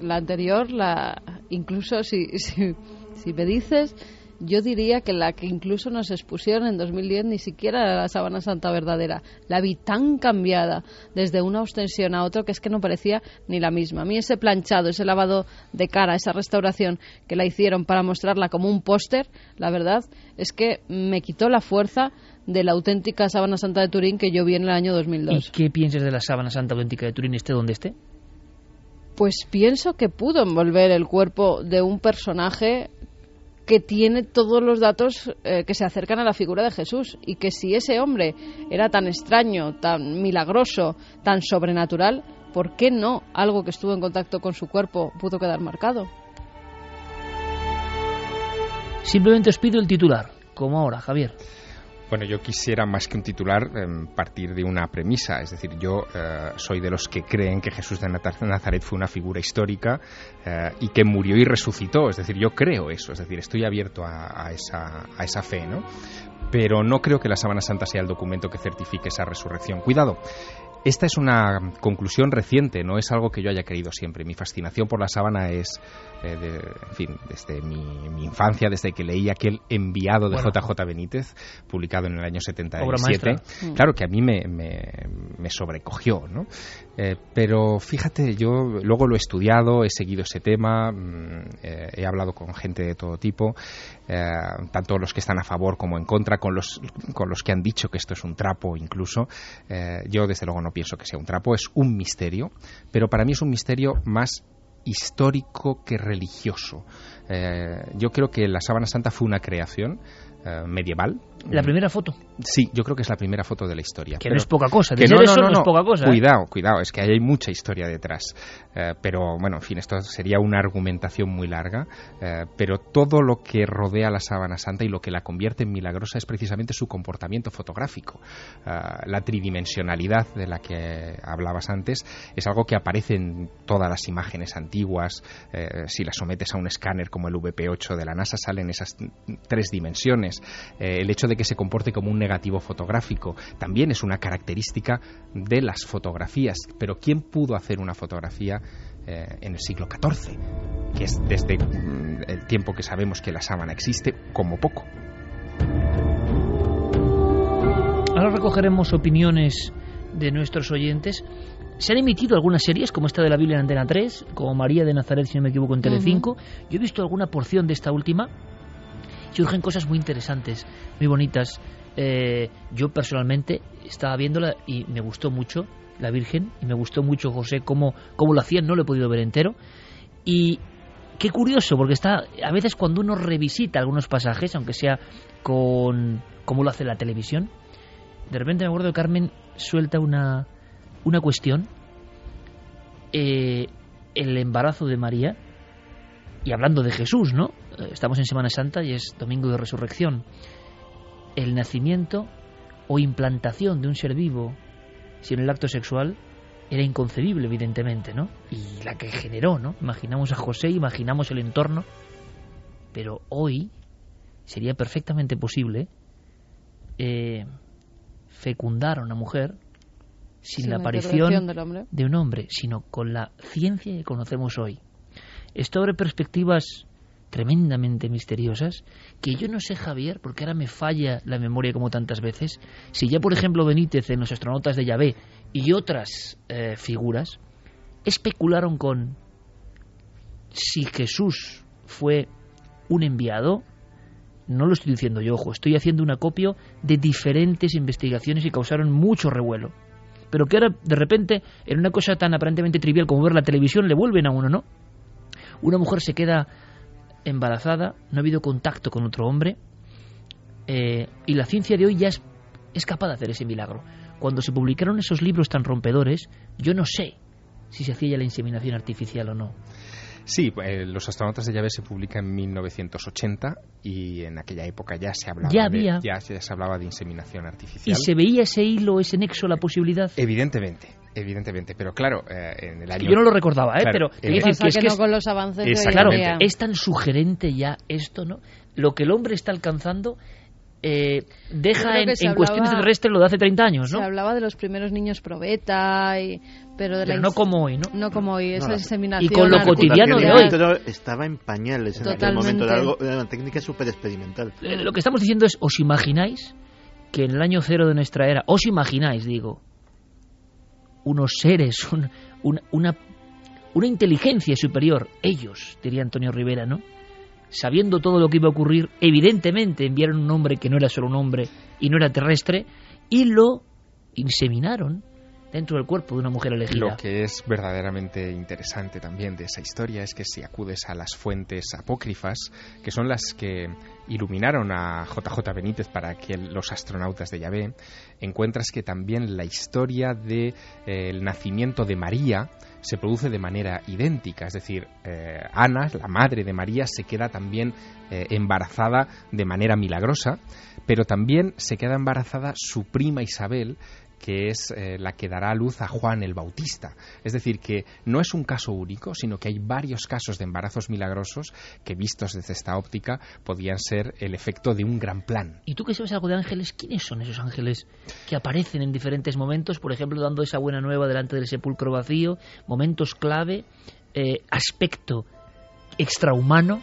La anterior, la incluso si, si, si me dices yo diría que la que incluso nos expusieron en 2010 ni siquiera era la sábana santa verdadera. La vi tan cambiada desde una ostensión a otra que es que no parecía ni la misma. A mí ese planchado, ese lavado de cara, esa restauración que la hicieron para mostrarla como un póster, la verdad es que me quitó la fuerza de la auténtica sábana santa de Turín que yo vi en el año 2002. ¿Y qué piensas de la sábana santa auténtica de Turín, esté donde esté? Pues pienso que pudo envolver el cuerpo de un personaje que tiene todos los datos eh, que se acercan a la figura de Jesús y que si ese hombre era tan extraño, tan milagroso, tan sobrenatural, ¿por qué no algo que estuvo en contacto con su cuerpo pudo quedar marcado? Simplemente os pido el titular, como ahora, Javier. Bueno, yo quisiera más que un titular em, partir de una premisa, es decir, yo eh, soy de los que creen que Jesús de Nazaret fue una figura histórica eh, y que murió y resucitó, es decir, yo creo eso, es decir, estoy abierto a, esa, a esa fe, ¿no? Pero no creo que la Sábana Santa sea el documento que certifique esa resurrección. Cuidado, esta es una conclusión reciente, no es algo que yo haya creído siempre. Mi fascinación por la sábana es, eh, en fin, desde mi, infancia, desde que leí aquel enviado de JJ Benítez, publicado en el año 77. Mm. Claro que a mí me, me, sobrecogió, ¿no? Eh, pero fíjate, yo luego lo he estudiado, he seguido ese tema, mm, eh, he hablado con gente de todo tipo, tanto los que están a favor como en contra, con los, con los que han dicho que esto es un trapo incluso. yo desde luego no pienso que sea un trapo, es un misterio, pero para mí es un misterio más histórico que religioso. Eh, yo creo que la sábana santa fue una creación eh, medieval. La primera foto. Sí, yo creo que es la primera foto de la historia. Que no es poca cosa. Que no, eso no, es poca cosa. ¿eh? Cuidado, cuidado, es que hay mucha historia detrás. Eh, pero bueno, en fin, esto sería una argumentación muy larga. pero todo lo que rodea la sábana santa y lo que la convierte en milagrosa es precisamente su comportamiento fotográfico. la tridimensionalidad de la que hablabas antes es algo que aparece en todas las imágenes antiguas. si las sometes a un escáner como el VP8 de la NASA salen esas tres dimensiones eh, el hecho de que se comporte como un negativo fotográfico también es una característica de las fotografías. Pero ¿quién pudo hacer una fotografía eh, en el siglo XIV? Que es desde mm, el tiempo que sabemos que la sábana existe, como poco. Ahora recogeremos opiniones de nuestros oyentes. Se han emitido algunas series, como esta de la Biblia en Antena 3, como María de Nazaret, si no me equivoco, en Telecinco. Yo he visto alguna porción de esta última surgen cosas muy interesantes, muy bonitas. Eh, yo personalmente estaba viéndola y me gustó mucho la Virgen y me gustó mucho José cómo, cómo lo hacían, no lo he podido ver entero. Y qué curioso, porque está a veces cuando uno revisita algunos pasajes, aunque sea con cómo lo hace la televisión, de repente me acuerdo que Carmen suelta una, una cuestión, eh, el embarazo de María, y hablando de Jesús, ¿no? Eh, estamos en Semana Santa y es Domingo de Resurrección. El nacimiento o implantación de un ser vivo sin el acto sexual era inconcebible, evidentemente, ¿no? Y la que generó, ¿no? Imaginamos a José, imaginamos el entorno, pero hoy sería perfectamente posible eh, fecundar a una mujer sin, Sin la aparición intervención del hombre. de un hombre, sino con la ciencia que conocemos hoy. Esto abre perspectivas tremendamente misteriosas que yo no sé, Javier, porque ahora me falla la memoria como tantas veces, si ya, por ejemplo, Benítez en los astronautas de Yahvé y otras eh, figuras especularon con si Jesús fue un enviado, no lo estoy diciendo yo, ojo, estoy haciendo un acopio de diferentes investigaciones que causaron mucho revuelo. Pero que ahora, de repente, en una cosa tan aparentemente trivial como ver la televisión, le vuelven a uno, ¿no? Una mujer se queda embarazada, no ha habido contacto con otro hombre, eh, y la ciencia de hoy ya es, es capaz de hacer ese milagro. Cuando se publicaron esos libros tan rompedores, yo no sé si se hacía ya la inseminación artificial o no. Sí, eh, Los astronautas de llave se publica en 1980 y en aquella época ya se hablaba, Ya de, había. ya se se hablaba de inseminación ¿Y artificial. se veía ese hilo, ese nexo, la posibilidad? Evidentemente, evidentemente, pero claro, eh, en el año... Yo no lo recordaba, ¿eh? Claro, pero el- decir que es que no es- con los avances de Claro, es tan sugerente ya esto, ¿no? Lo que el hombre está alcanzando eh, deja en, se en cuestiones hablaba- terrestres lo de hace 30 años, Se ¿no? hablaba de los primeros niños probeta, y, pero de Pero la no como hoy, ¿no? No como hoy, esa inseminación Y con lo cotidiano de El hoy. estaba en pañales en aquel Totalmente. momento, era, algo, era una técnica súper experimental. Eh, Lo que estamos diciendo es, ¿os imagináis que en el año cero de nuestra era, os imagináis, digo, unos seres, un- un- una, una inteligencia superior, ellos, diría Antonio Rivera, ¿no? Sabiendo todo lo que iba a ocurrir, evidentemente enviaron un hombre que no era solo un hombre y no era terrestre, y lo inseminaron dentro del cuerpo de una mujer elegida. Lo que es verdaderamente interesante también de esa historia es que si acudes a las fuentes apócrifas, que son las que iluminaron a JJ Benítez para que los astronautas de Yahvé, encuentras que también la historia del nacimiento de María se produce de manera idéntica, es decir, eh, Ana, la madre de María, se queda también eh, embarazada de manera milagrosa, pero también se queda embarazada su prima Isabel, que es eh, la que dará a luz a Juan el Bautista. Es decir, que no es un caso único, sino que hay varios casos de embarazos milagrosos que, vistos desde esta óptica, podían ser el efecto de un gran plan. ¿Y tú que sabes algo de ángeles? ¿Quiénes son esos ángeles que aparecen en diferentes momentos? Por ejemplo, dando esa buena nueva delante del sepulcro vacío, momentos clave, eh, aspecto extrahumano.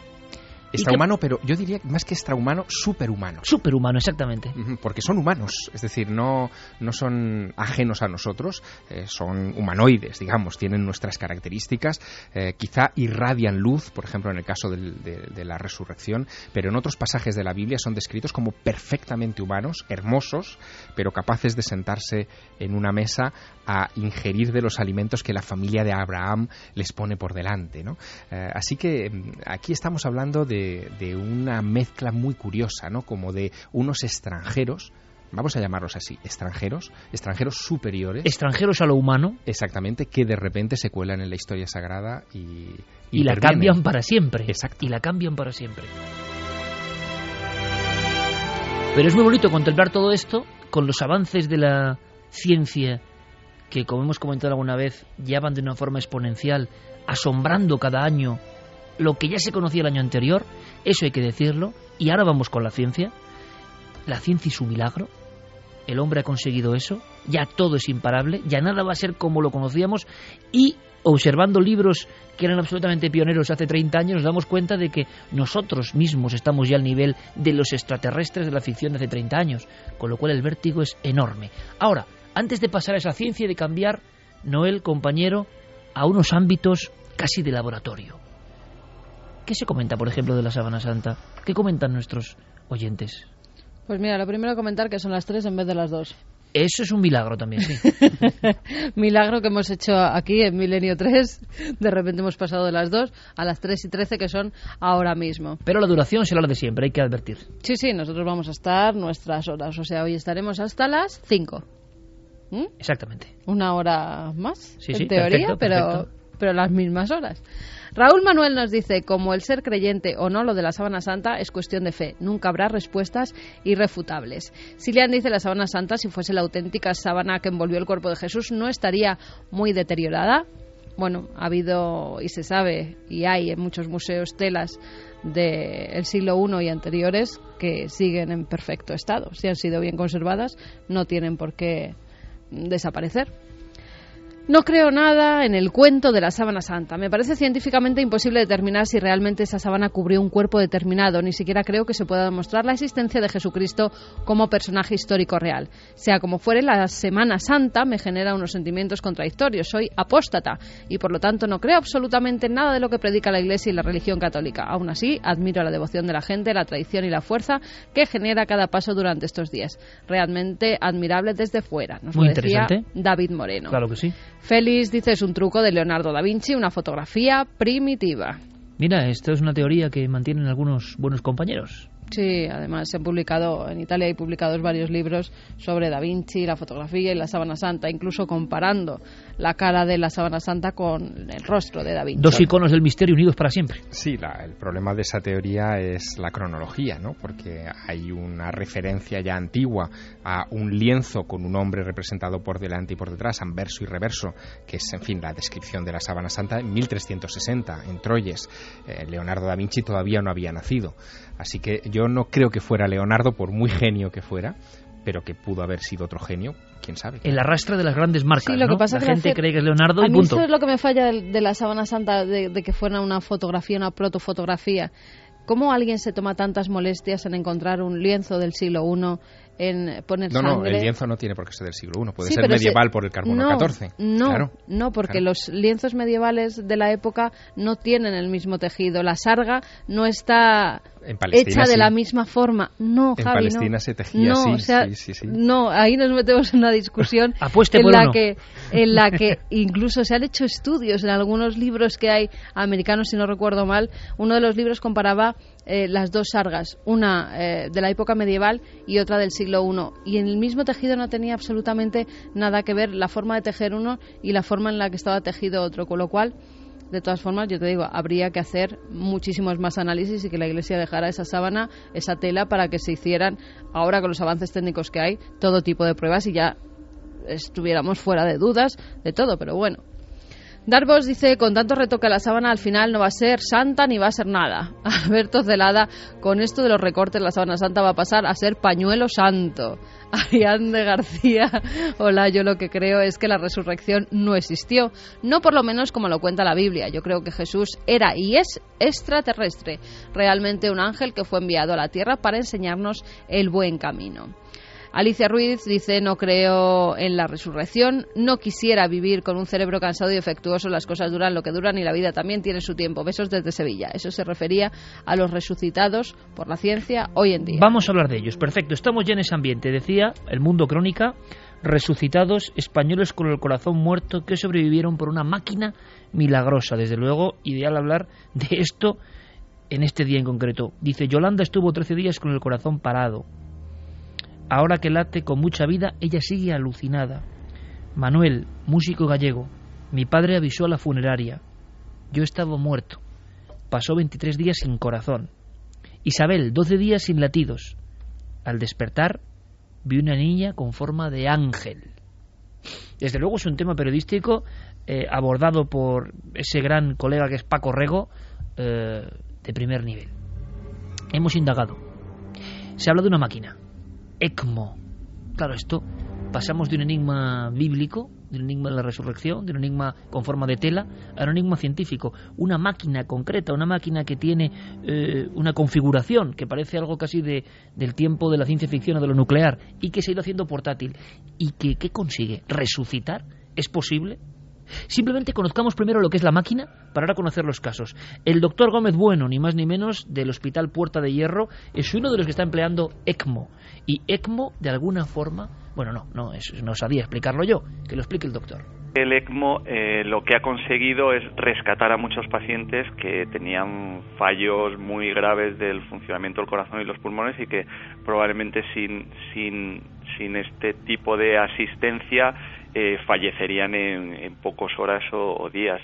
Extrahumano, pero yo diría más que extrahumano, superhumano. Superhumano, exactamente. Porque son humanos, es decir, no, no son ajenos a nosotros, eh, son humanoides, digamos, tienen nuestras características, eh, quizá irradian luz, por ejemplo, en el caso del- de, de la resurrección, pero en otros pasajes de la Biblia son descritos como perfectamente humanos, hermosos, pero capaces de sentarse en una mesa a ingerir de los alimentos que la familia de Abraham les pone por delante. ¿no? Eh, así que mm, aquí estamos hablando de, de una mezcla muy curiosa, ¿no? como de unos extranjeros, vamos a llamarlos así, extranjeros, extranjeros superiores. Extranjeros a lo humano Exactamente, que de repente se cuelan en la historia sagrada y, y la cambian para siempre. Exacto. Y la cambian para siempre. Pero es muy bonito contemplar todo esto con los avances de la ciencia que, como hemos comentado alguna vez, ya van de una forma exponencial, asombrando cada año lo que ya se conocía el año anterior, eso hay que decirlo, y ahora vamos con la ciencia. La ciencia y su milagro, el hombre ha conseguido eso, ya todo es imparable, ya nada va a ser como lo conocíamos y observando libros que eran absolutamente pioneros hace 30 años nos damos cuenta de que nosotros mismos estamos ya al nivel de los extraterrestres de la ficción de hace 30 años, con lo cual el vértigo es enorme. Ahora, antes de pasar a esa ciencia y de cambiar, Noel, compañero, a unos ámbitos casi de laboratorio. ¿Qué se comenta, por ejemplo, de la Sábana Santa? ¿Qué comentan nuestros oyentes? Pues mira, lo primero comentar que son las tres en vez de las dos. Eso es un milagro también, sí. Milagro que hemos hecho aquí en Milenio 3. De repente hemos pasado de las 2 a las 3 y 13 que son ahora mismo. Pero la duración será la de siempre, hay que advertir. Sí, sí, nosotros vamos a estar nuestras horas. O sea, hoy estaremos hasta las 5. Exactamente. Una hora más, Sí, en sí, teoría, perfecto, pero, pero las mismas horas. Raúl Manuel nos dice, como el ser creyente o no, lo de la sábana santa es cuestión de fe. Nunca habrá respuestas irrefutables. Silian dice, la sábana santa, si fuese la auténtica sábana que envolvió el cuerpo de Jesús, ¿no estaría muy deteriorada? Bueno, ha habido y se sabe y hay en muchos museos telas del siglo I y anteriores que siguen en perfecto estado. Si han sido bien conservadas, no tienen por qué desaparecer. No creo nada en el cuento de la sábana santa. Me parece científicamente imposible determinar si realmente esa sábana cubrió un cuerpo determinado. Ni siquiera creo que se pueda demostrar la existencia de Jesucristo como personaje histórico real. Sea como fuere, la Semana Santa me genera unos sentimientos contradictorios. Soy apóstata y por lo tanto no creo absolutamente en nada de lo que predica la Iglesia y la religión católica. Aún así, admiro la devoción de la gente, la tradición y la fuerza que genera cada paso durante estos días. Realmente admirable desde fuera. Nos Muy lo decía. David Moreno. Claro que sí. Félix dice es un truco de Leonardo da Vinci, una fotografía primitiva. Mira, esto es una teoría que mantienen algunos buenos compañeros. Sí, además se han publicado en Italia hay publicados varios libros sobre Da Vinci, la fotografía y la sábana santa, incluso comparando la cara de la sábana santa con el rostro de Da Vinci. Dos iconos del misterio unidos para siempre. Sí, la- el problema de esa teoría es la cronología, ¿no? Porque hay una referencia ya antigua a un lienzo con un hombre representado por delante y por detrás, anverso y reverso, que es, en fin, la descripción de la sábana santa en 1360 en Troyes. Eh, Leonardo da Vinci todavía no había nacido. Así que yo no creo que fuera Leonardo, por muy genio que fuera, pero que pudo haber sido otro genio, quién sabe. El arrastre de las grandes marcas. Sí, lo que pasa la es que gente hacer- cree que es Leonardo a y mí punto. eso es lo que me falla de, de la sábana santa, de, de que fuera una fotografía, una protofotografía. ¿Cómo alguien se toma tantas molestias en encontrar un lienzo del siglo I, en poner No, no, el lienzo no tiene por qué ser del siglo I, puede Sí, ser se- medieval por el carbono no, 14. No, Claro. no, porque claro. los lienzos medievales de la época no tienen el mismo tejido. La sarga no está hecha de la misma forma. No, En Javi, Palestina no. se tejía no, así, o sea, sí, sí, sí. No, ahí nos metemos en una discusión Apueste en por la uno. que en la que incluso se han hecho estudios en algunos libros que hay americanos, si no recuerdo mal. Uno de los libros comparaba eh, las dos sargas, una eh, de la época medieval y otra del siglo I. Y en el mismo tejido no tenía absolutamente nada que ver la forma de tejer uno y la forma en la que estaba tejido otro, con lo cual de todas formas, yo te digo, habría que hacer muchísimos más análisis y que la Iglesia dejara esa sábana, esa tela, para que se hicieran, ahora con los avances técnicos que hay, todo tipo de pruebas y ya estuviéramos fuera de dudas de todo, pero bueno. Darvos dice, con tanto retoque a la sábana, al final no va a ser santa ni va a ser nada. Alberto Celada, con esto de los recortes, la sábana santa va a pasar a ser pañuelo santo. Arián de García, hola, yo lo que creo es que la resurrección no existió, no por lo menos como lo cuenta la Biblia. Yo creo que Jesús era y es extraterrestre, realmente un ángel que fue enviado a la tierra para enseñarnos el buen camino. Alicia Ruiz dice, no creo en la resurrección, no quisiera vivir con un cerebro cansado y defectuoso, las cosas duran lo que duran y la vida también tiene su tiempo. Besos desde Sevilla. Eso se refería a los resucitados por la ciencia hoy en día. Vamos a hablar de ellos. Perfecto, estamos ya en ese ambiente. Decía el Mundo Crónica, resucitados españoles con el corazón muerto que sobrevivieron por una máquina milagrosa. Desde luego, ideal hablar de esto en este día en concreto. Dice, Yolanda estuvo 13 días con el corazón parado. Ahora que late con mucha vida, ella sigue alucinada. Manuel, músico gallego, mi padre avisó a la funeraria. Yo estaba muerto. Pasó 23 días sin corazón. Isabel, 12 días sin latidos. Al despertar, vi una niña con forma de ángel. Desde luego es un tema periodístico eh, abordado por ese gran colega que es Paco Rego, eh, de primer nivel. Hemos indagado. Se habla de una máquina, ECMO. Claro, esto pasamos de un enigma bíblico, de un enigma de la resurrección, de un enigma con forma de tela, a un enigma científico. Una máquina concreta, una máquina que tiene eh, una configuración que parece algo casi de, del tiempo de la ciencia ficción o de lo nuclear y que se ha ido haciendo portátil. ¿Y que qué consigue? ¿Resucitar? ¿Es posible? Simplemente conozcamos primero lo que es la máquina para ahora conocer los casos. El doctor Gómez Bueno, ni más ni menos, del Hospital Puerta de Hierro, es uno de los que está empleando ECMO. Y ECMO, de alguna forma, bueno, no, no, no sabía explicarlo yo, que lo explique el doctor. El ECMO eh, lo que ha conseguido es rescatar a muchos pacientes que tenían fallos muy graves del funcionamiento del corazón y los pulmones y que probablemente sin, sin, sin este tipo de asistencia eh, fallecerían en, en pocos horas o, o días.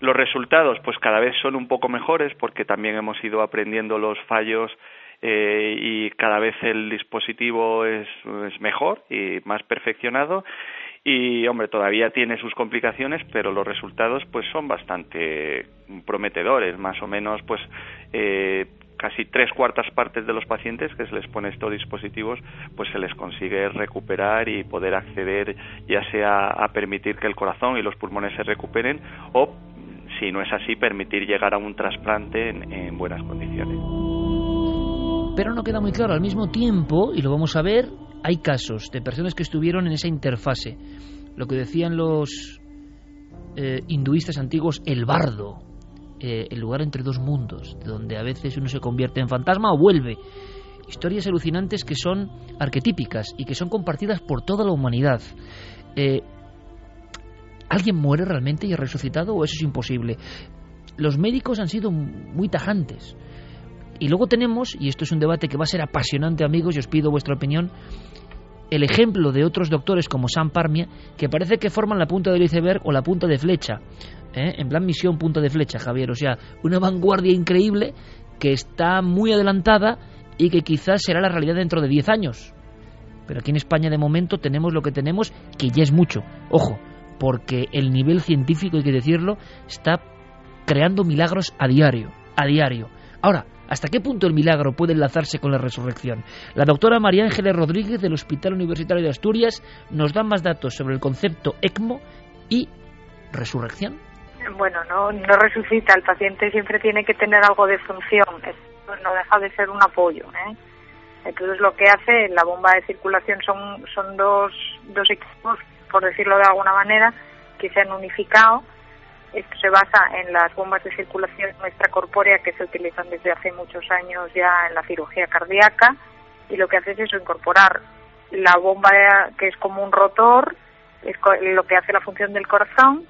Los resultados, pues cada vez son un poco mejores porque también hemos ido aprendiendo los fallos eh, y cada vez el dispositivo es, mejor y más perfeccionado y hombre todavía tiene sus complicaciones pero los resultados pues son bastante prometedores más o menos pues eh, casi tres cuartas partes de los pacientes que se les pone estos dispositivos, pues se les consigue recuperar y poder acceder ya sea a permitir que el corazón y los pulmones se recuperen o, si no es así, permitir llegar a un trasplante en, en buenas condiciones. Pero no queda muy claro. Al mismo tiempo, y lo vamos a ver, hay casos de personas que estuvieron en esa interfase. Lo que decían los eh, hinduistas antiguos, el bardo, eh, el lugar entre dos mundos, donde a veces uno se convierte en fantasma o vuelve. Historias alucinantes que son arquetípicas y que son compartidas por toda la humanidad. Eh, ¿Alguien muere realmente y ha resucitado o eso es imposible? Los médicos han sido muy tajantes. Y luego tenemos, y esto es un debate que va a ser apasionante amigos, y os pido vuestra opinión, el ejemplo de otros doctores como Sam Parmia, que parece que forman la punta del iceberg o la punta de flecha. ¿Eh? En plan misión punta de flecha, Javier. O sea, una vanguardia increíble que está muy adelantada y que quizás será la realidad dentro de 10 años. Pero aquí en España de momento tenemos lo que tenemos, que ya es mucho. Ojo, porque el nivel científico, hay que decirlo, está creando milagros a diario, a diario. Ahora, ¿Hasta qué punto el milagro puede enlazarse con la resurrección? La doctora María Ángeles Rodríguez del Hospital Universitario de Asturias nos da más datos sobre el concepto ECMO y resurrección. Bueno, no, no resucita, el paciente siempre tiene que tener algo de función, no deja de ser un apoyo. ¿eh? Entonces lo que hace la bomba de circulación son, son dos, dos equipos, por decirlo de alguna manera, que se han unificado esto se basa en las bombas de circulación extracorpórea que se utilizan desde hace muchos años ya en la cirugía cardíaca y lo que hace es eso, incorporar la bomba que es como un rotor, es lo que hace la función del corazón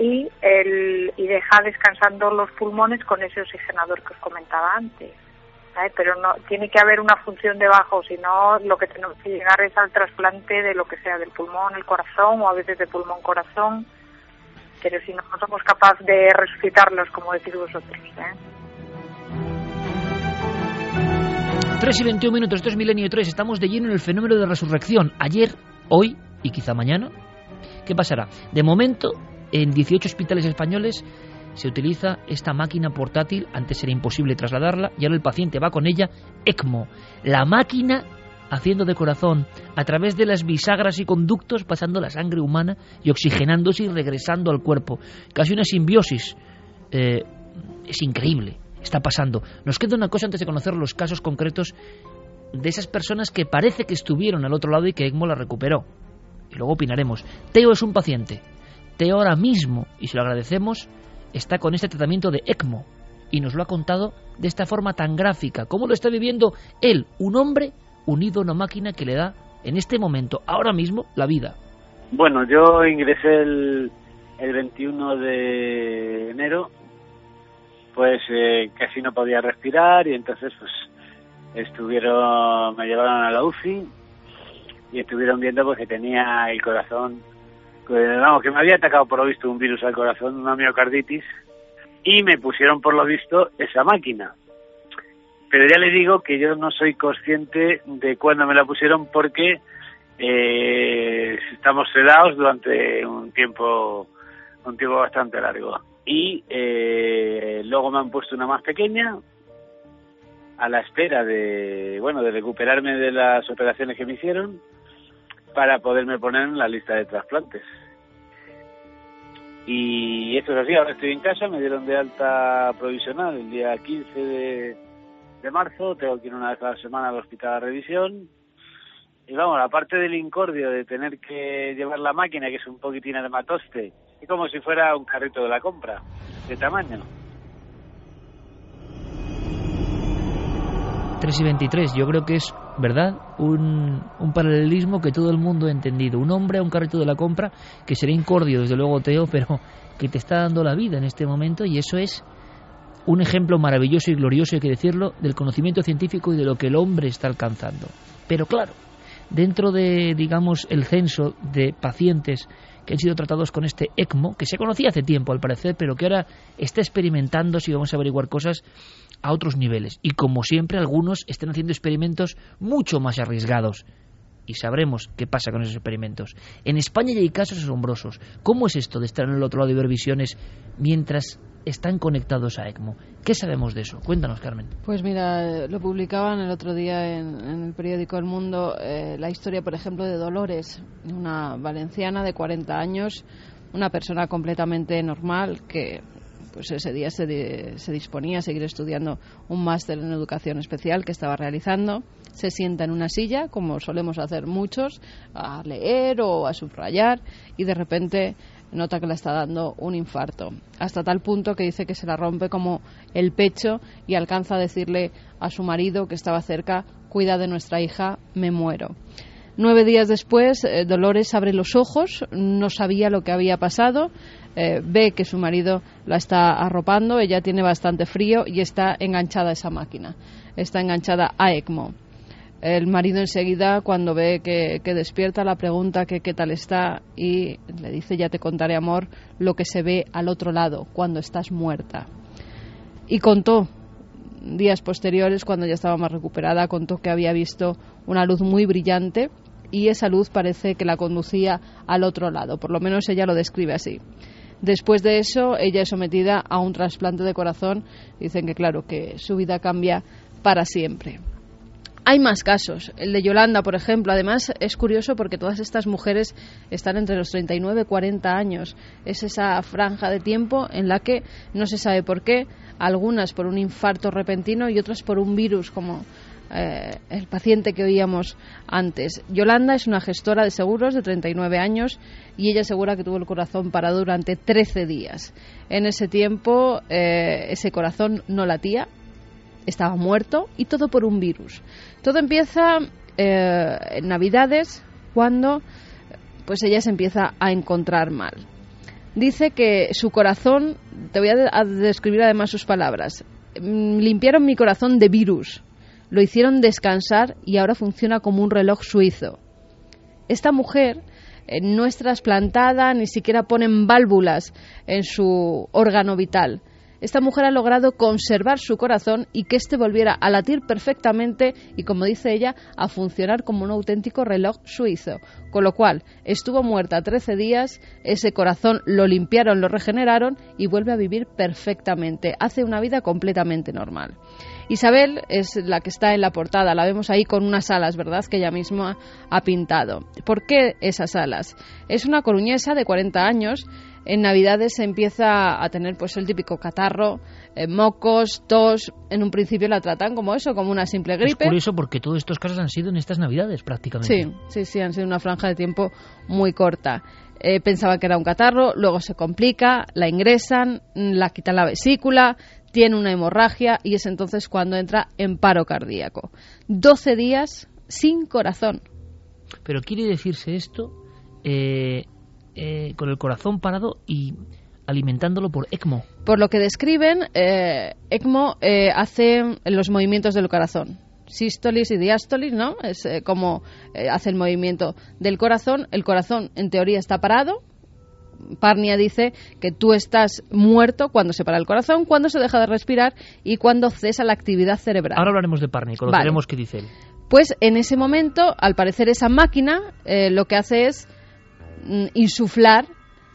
y, el, y deja descansando los pulmones con ese oxigenador que os comentaba antes. Pero no tiene que haber una función debajo, si no lo que tenemos que llegar es al trasplante de lo que sea del pulmón, el corazón o a veces de pulmón corazón pero si no, somos capaces de resucitarlos, como decís vosotros. ¿eh? 3 y 21 minutos, esto es Milenio 3, estamos de lleno en el fenómeno de resurrección. Ayer, hoy y quizá mañana, ¿qué pasará? De momento, en 18 hospitales españoles se utiliza esta máquina portátil, antes era imposible trasladarla, y ahora el paciente va con ella, ECMO, la máquina haciendo de corazón a través de las bisagras y conductos, pasando la sangre humana y oxigenándose y regresando al cuerpo. Casi una simbiosis. Eh, es increíble, está pasando. Nos queda una cosa antes de conocer los casos concretos de esas personas que parece que estuvieron al otro lado y que ECMO la recuperó. Y luego opinaremos. Teo es un paciente. Ahora mismo, y se lo agradecemos, está con este tratamiento de ECMO. Y nos lo ha contado de esta forma tan gráfica. ¿Cómo lo está viviendo él, un hombre unido a una máquina que le da en este momento, ahora mismo, la vida? Bueno, yo ingresé el, el 21 de enero, pues eh, casi no podía respirar y entonces pues estuvieron, me llevaron a la UCI y estuvieron viendo pues que tenía el corazón, que, vamos, que me había atacado por lo visto un virus al corazón, una miocarditis, y me pusieron por lo visto esa máquina. Pero ya le digo que yo no soy consciente de cuándo me la pusieron porque eh, estamos sedados durante un tiempo un tiempo bastante largo. Y eh, luego me han puesto una más pequeña a la espera de bueno de recuperarme de las operaciones que me hicieron para poderme poner en la lista de trasplantes y esto es así ahora estoy en casa me dieron de alta provisional el día 15 de marzo, tengo que ir una vez a la semana al hospital a revisión. Y vamos, aparte del incordio de tener que llevar la máquina, que es un poquitín de matoste, es como si fuera un carrito de la compra, de tamaño. 3 y 23, yo creo que es, ¿verdad? Un, un paralelismo que todo el mundo ha entendido. Un hombre a un carrito de la compra, que será incordio, desde luego, Teo, pero que te está dando la vida en este momento y eso es un ejemplo maravilloso y glorioso, hay que decirlo, del conocimiento científico y de lo que el hombre está alcanzando. Pero claro, dentro de, digamos, el censo de pacientes que han sido tratados con este ECMO, que se conocía hace tiempo al parecer, pero que ahora está experimentando, si vamos a averiguar cosas, a otros niveles. Y como siempre, algunos están haciendo experimentos mucho más arriesgados. Y sabremos qué pasa con esos experimentos. En España ya hay casos asombrosos. ¿Cómo es esto de estar en el otro lado y ver visiones mientras están conectados a ECMO. ¿Qué sabemos de eso? Cuéntanos, Carmen. Pues mira, lo publicaban el otro día en, el periódico El Mundo, eh, la historia, por ejemplo, de Dolores, una valenciana de 40 años, una persona completamente normal que pues ese día se, se disponía a seguir estudiando un máster en educación especial que estaba realizando. Se sienta en una silla, como solemos hacer muchos, a leer o a subrayar, y de repente nota que le está dando un infarto, hasta tal punto que dice que se la rompe como el pecho y alcanza a decirle a su marido que estaba cerca, cuida de nuestra hija, me muero. Nueve días después, eh, Dolores abre los ojos, no sabía lo que había pasado, eh, ve que su marido la está arropando, ella tiene bastante frío y está enganchada a esa máquina, está enganchada a ECMO. El marido enseguida, cuando ve que, despierta, la pregunta que qué tal está y le dice, ya te contaré, amor, lo que se ve al otro lado, cuando estás muerta. Y contó, días posteriores, cuando ya estaba más recuperada, contó que había visto una luz muy brillante y esa luz parece que la conducía al otro lado, por lo menos ella lo describe así. Después de eso, ella es sometida a un trasplante de corazón. Dicen que, claro, que su vida cambia para siempre. Hay más casos. El de Yolanda, por ejemplo. Además, es curioso porque todas estas mujeres están entre los 39 y 40 años. Es esa franja de tiempo en la que no se sabe por qué, algunas por un infarto repentino y otras por un virus, como eh, el paciente que oíamos antes. Yolanda es una gestora de seguros de 39 años y ella asegura que tuvo el corazón parado durante 13 días. En ese tiempo, eh, ese corazón no latía, estaba muerto y todo por un virus. Todo empieza eh, en Navidades cuando pues ella se empieza a encontrar mal. Dice que su corazón, te voy a, describir además sus palabras, mm, limpiaron mi corazón de virus, lo hicieron descansar y ahora funciona como un reloj suizo. Esta mujer eh, no es trasplantada, ni siquiera ponen válvulas en su órgano vital esta mujer ha logrado conservar su corazón y que éste volviera a latir perfectamente y, como dice ella, a funcionar como un auténtico reloj suizo. Con lo cual, estuvo muerta 13 días, ese corazón lo limpiaron, lo regeneraron y vuelve a vivir perfectamente. Hace una vida completamente normal. Isabel es la que está en la portada, la vemos ahí con unas alas, ¿verdad?, que ella misma ha pintado. ¿Por qué esas alas? Es una coruñesa de 40 años en Navidades se empieza a tener pues el típico catarro, eh, mocos, tos. En un principio la tratan como eso, como una simple gripe. Es curioso porque todos estos casos han sido en estas Navidades prácticamente. Sí, sí, sí, han sido una franja de tiempo muy corta. Eh, pensaba que era un catarro, luego se complica, la ingresan, la quitan la vesícula, tiene una hemorragia y es entonces cuando entra en paro cardíaco. 12 días sin corazón. Pero quiere decirse esto eh, eh, con el corazón parado y alimentándolo por ECMO. Por lo que describen, eh, ECMO eh, hace los movimientos del corazón. Sístolis y diástolis, ¿no? Es como hace el movimiento del corazón. El corazón, en teoría, está parado, Parnia dice que tú estás muerto cuando se para el corazón, cuando se deja de respirar y cuando cesa la actividad cerebral. Ahora hablaremos de Parnia, conoceremos qué dice él. Pues en ese momento, al parecer, esa máquina lo que hace es Mm, insuflar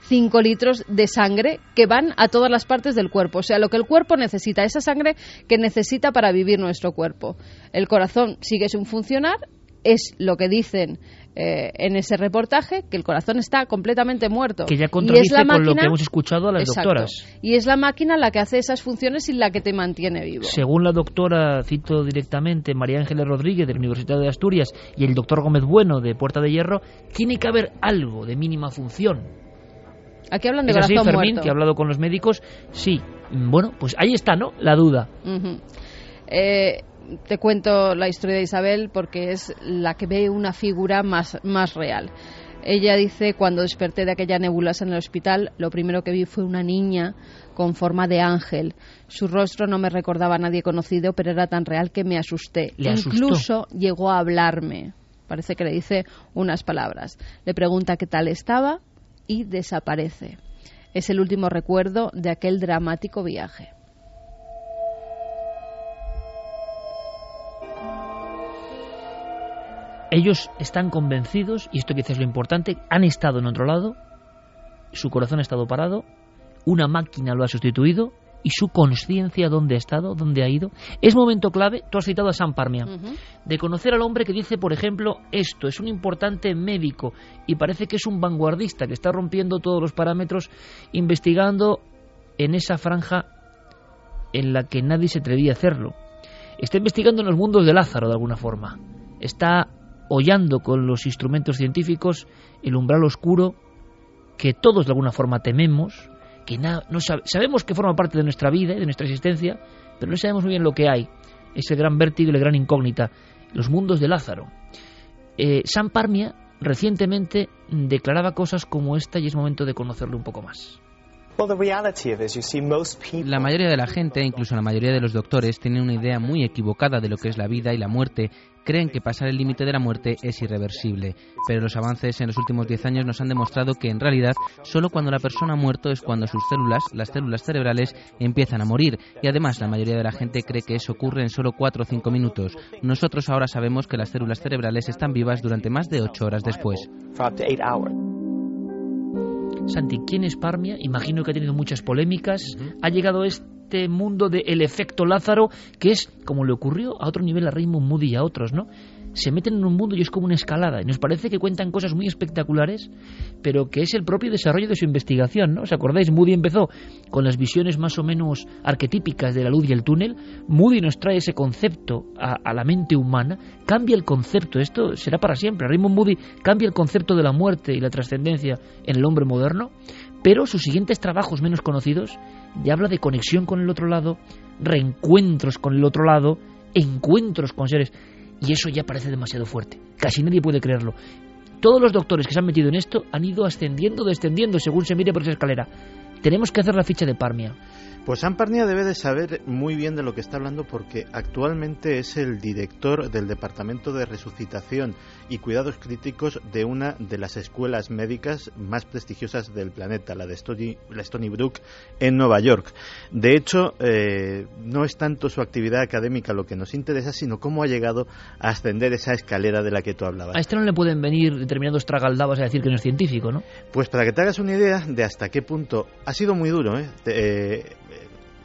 5 litros de sangre que van a todas las partes del cuerpo, o sea, lo que el cuerpo necesita, esa sangre que necesita para vivir nuestro cuerpo. El corazón sigue sin funcionar, es lo que dicen eh, en ese reportaje que el corazón está completamente muerto. Que ya contradice con lo que hemos escuchado a las doctoras. Y es la máquina la que hace esas funciones y la que te mantiene vivo. Según la doctora, cito directamente, María Ángeles Rodríguez de la Universidad de Asturias y el doctor Gómez Bueno de Puerta de Hierro, tiene que haber algo de mínima función. Aquí hablan de ¿Es corazón así, Fermín, que ha hablado con los médicos? Sí. Bueno, pues ahí está, ¿no? La duda. eh, te cuento la historia de Isabel porque es la que ve una figura más, más real. Ella dice, cuando desperté de aquella nebulosa en el hospital, lo primero que vi fue una niña con forma de ángel. Su rostro no me recordaba a nadie conocido, pero era tan real que me asusté. Incluso llegó a hablarme. Parece que le dice unas palabras. Le pregunta qué tal estaba y desaparece. Es el último recuerdo de aquel dramático viaje. Ellos están convencidos, y esto quizás es lo importante, han estado en otro lado, su corazón ha estado parado, una máquina lo ha sustituido y su conciencia dónde ha estado, dónde ha ido. Es momento clave, tú has citado a San Parmia, de conocer al hombre que dice, por ejemplo, esto, es un importante médico y parece que es un vanguardista que está rompiendo todos los parámetros, investigando en esa franja en la que nadie se atrevía a hacerlo. Está investigando en los mundos de Lázaro, de alguna forma. Está hollando con los instrumentos científicos el umbral oscuro que todos de alguna forma tememos, que no sabemos que forma parte de nuestra vida y de nuestra existencia, pero no sabemos muy bien lo que hay. Ese gran vértigo y la gran incógnita, los mundos de Lázaro. Eh, San Parmia recientemente declaraba cosas como esta y es momento de conocerlo un poco más. La mayoría de la gente, incluso la mayoría de los doctores, tienen una idea muy equivocada de lo que es la vida y la muerte. Creen que pasar el límite de la muerte es irreversible, pero los avances en los últimos 10 años nos han demostrado que en realidad solo cuando la persona ha muerto es cuando sus células, las células cerebrales, empiezan a morir y además la mayoría de la gente cree que eso ocurre en solo 4 o 5 minutos. Nosotros ahora sabemos que las células cerebrales están vivas durante más de 8 horas después. Santi, ¿quién es Parmia? Imagino que ha tenido muchas polémicas. Ha llegado este mundo del efecto Lázaro, que es como le ocurrió a otro nivel a Raymond Moody y a otros, ¿no? Se meten en un mundo y es como una escalada. Y nos parece que cuentan cosas muy espectaculares, pero que es el propio desarrollo de su investigación. ¿no? ¿Os acordáis? Moody empezó con las visiones más o menos arquetípicas de la luz y el túnel. Moody nos trae ese concepto a, la mente humana, cambia el concepto. Esto será para siempre. Raymond Moody cambia el concepto de la muerte y la trascendencia en el hombre moderno, pero sus siguientes trabajos menos conocidos ya habla de conexión con el otro lado, reencuentros con el otro lado, encuentros con seres y eso ya parece demasiado fuerte. Casi nadie puede creerlo. Todos los doctores que se han metido en esto han ido ascendiendo, descendiendo, según se mire por esa escalera. Tenemos que hacer la ficha de Parmia. Pues Amparnia debe de saber muy bien de lo que está hablando porque actualmente es el director del Departamento de Resucitación y Cuidados Críticos de una de las escuelas médicas más prestigiosas del planeta, la de Stony, la Stony Brook en Nueva York. De hecho, eh, no es tanto su actividad académica lo que nos interesa, sino cómo ha llegado a ascender esa escalera de la que tú hablabas. A este no le pueden venir determinados tragaldabas a decir que no es científico, ¿no? Pues para que te hagas una idea de hasta qué punto ha sido muy duro, ¿eh? eh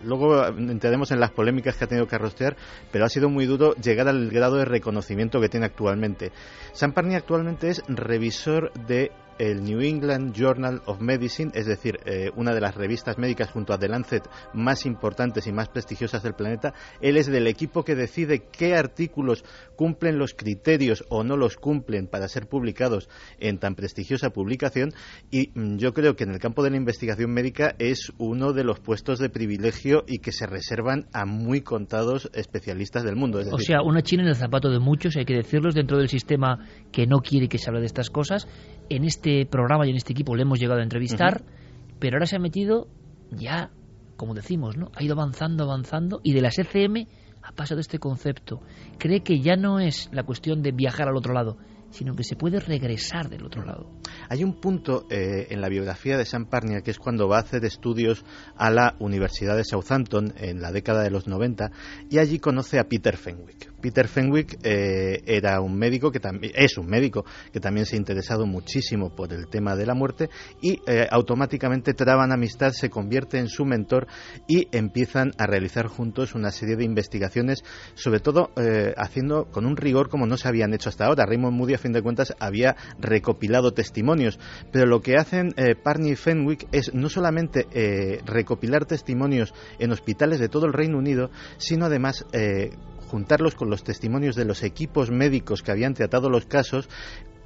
luego entraremos en las polémicas que ha tenido que arrostear, pero ha sido muy duro llegar al grado de reconocimiento que tiene actualmente. Sam Parney actualmente es revisor de el New England Journal of Medicine, es decir, eh, una de las revistas médicas junto a The Lancet más importantes y más prestigiosas del planeta. Él es del equipo que decide qué artículos cumplen los criterios o no los cumplen para ser publicados en tan prestigiosa publicación y mm, yo creo que en el campo de la investigación médica es uno de los puestos de privilegio y que se reservan a muy contados especialistas del mundo. o sea, una china en el zapato de muchos, hay que decirlos, dentro del sistema que no quiere que se hable de estas cosas. En este programa y en este equipo le hemos llegado a entrevistar, pero ahora se ha metido ya, como decimos, ¿no? Ha ido avanzando, avanzando y de las ECM ha pasado este concepto. Cree que ya no es la cuestión de viajar al otro lado, sino que se puede regresar del otro lado. Hay un punto eh, en la biografía de Sam Parnia que es cuando va a hacer estudios a la Universidad de Southampton en la década de los 90 y allí conoce a Peter Fenwick. Peter Fenwick eh, era un médico que también es un médico que también se ha interesado muchísimo por el tema de la muerte y eh, automáticamente traban amistad, se convierte en su mentor y empiezan a realizar juntos una serie de investigaciones, sobre todo haciendo con un rigor como no se habían hecho hasta ahora. Raymond Moody fin de cuentas había recopilado testimonios. Pero lo que hacen eh, Parney y Fenwick es no solamente eh, recopilar testimonios en hospitales de todo el Reino Unido, sino además eh, juntarlos con los testimonios de los equipos médicos que habían tratado los casos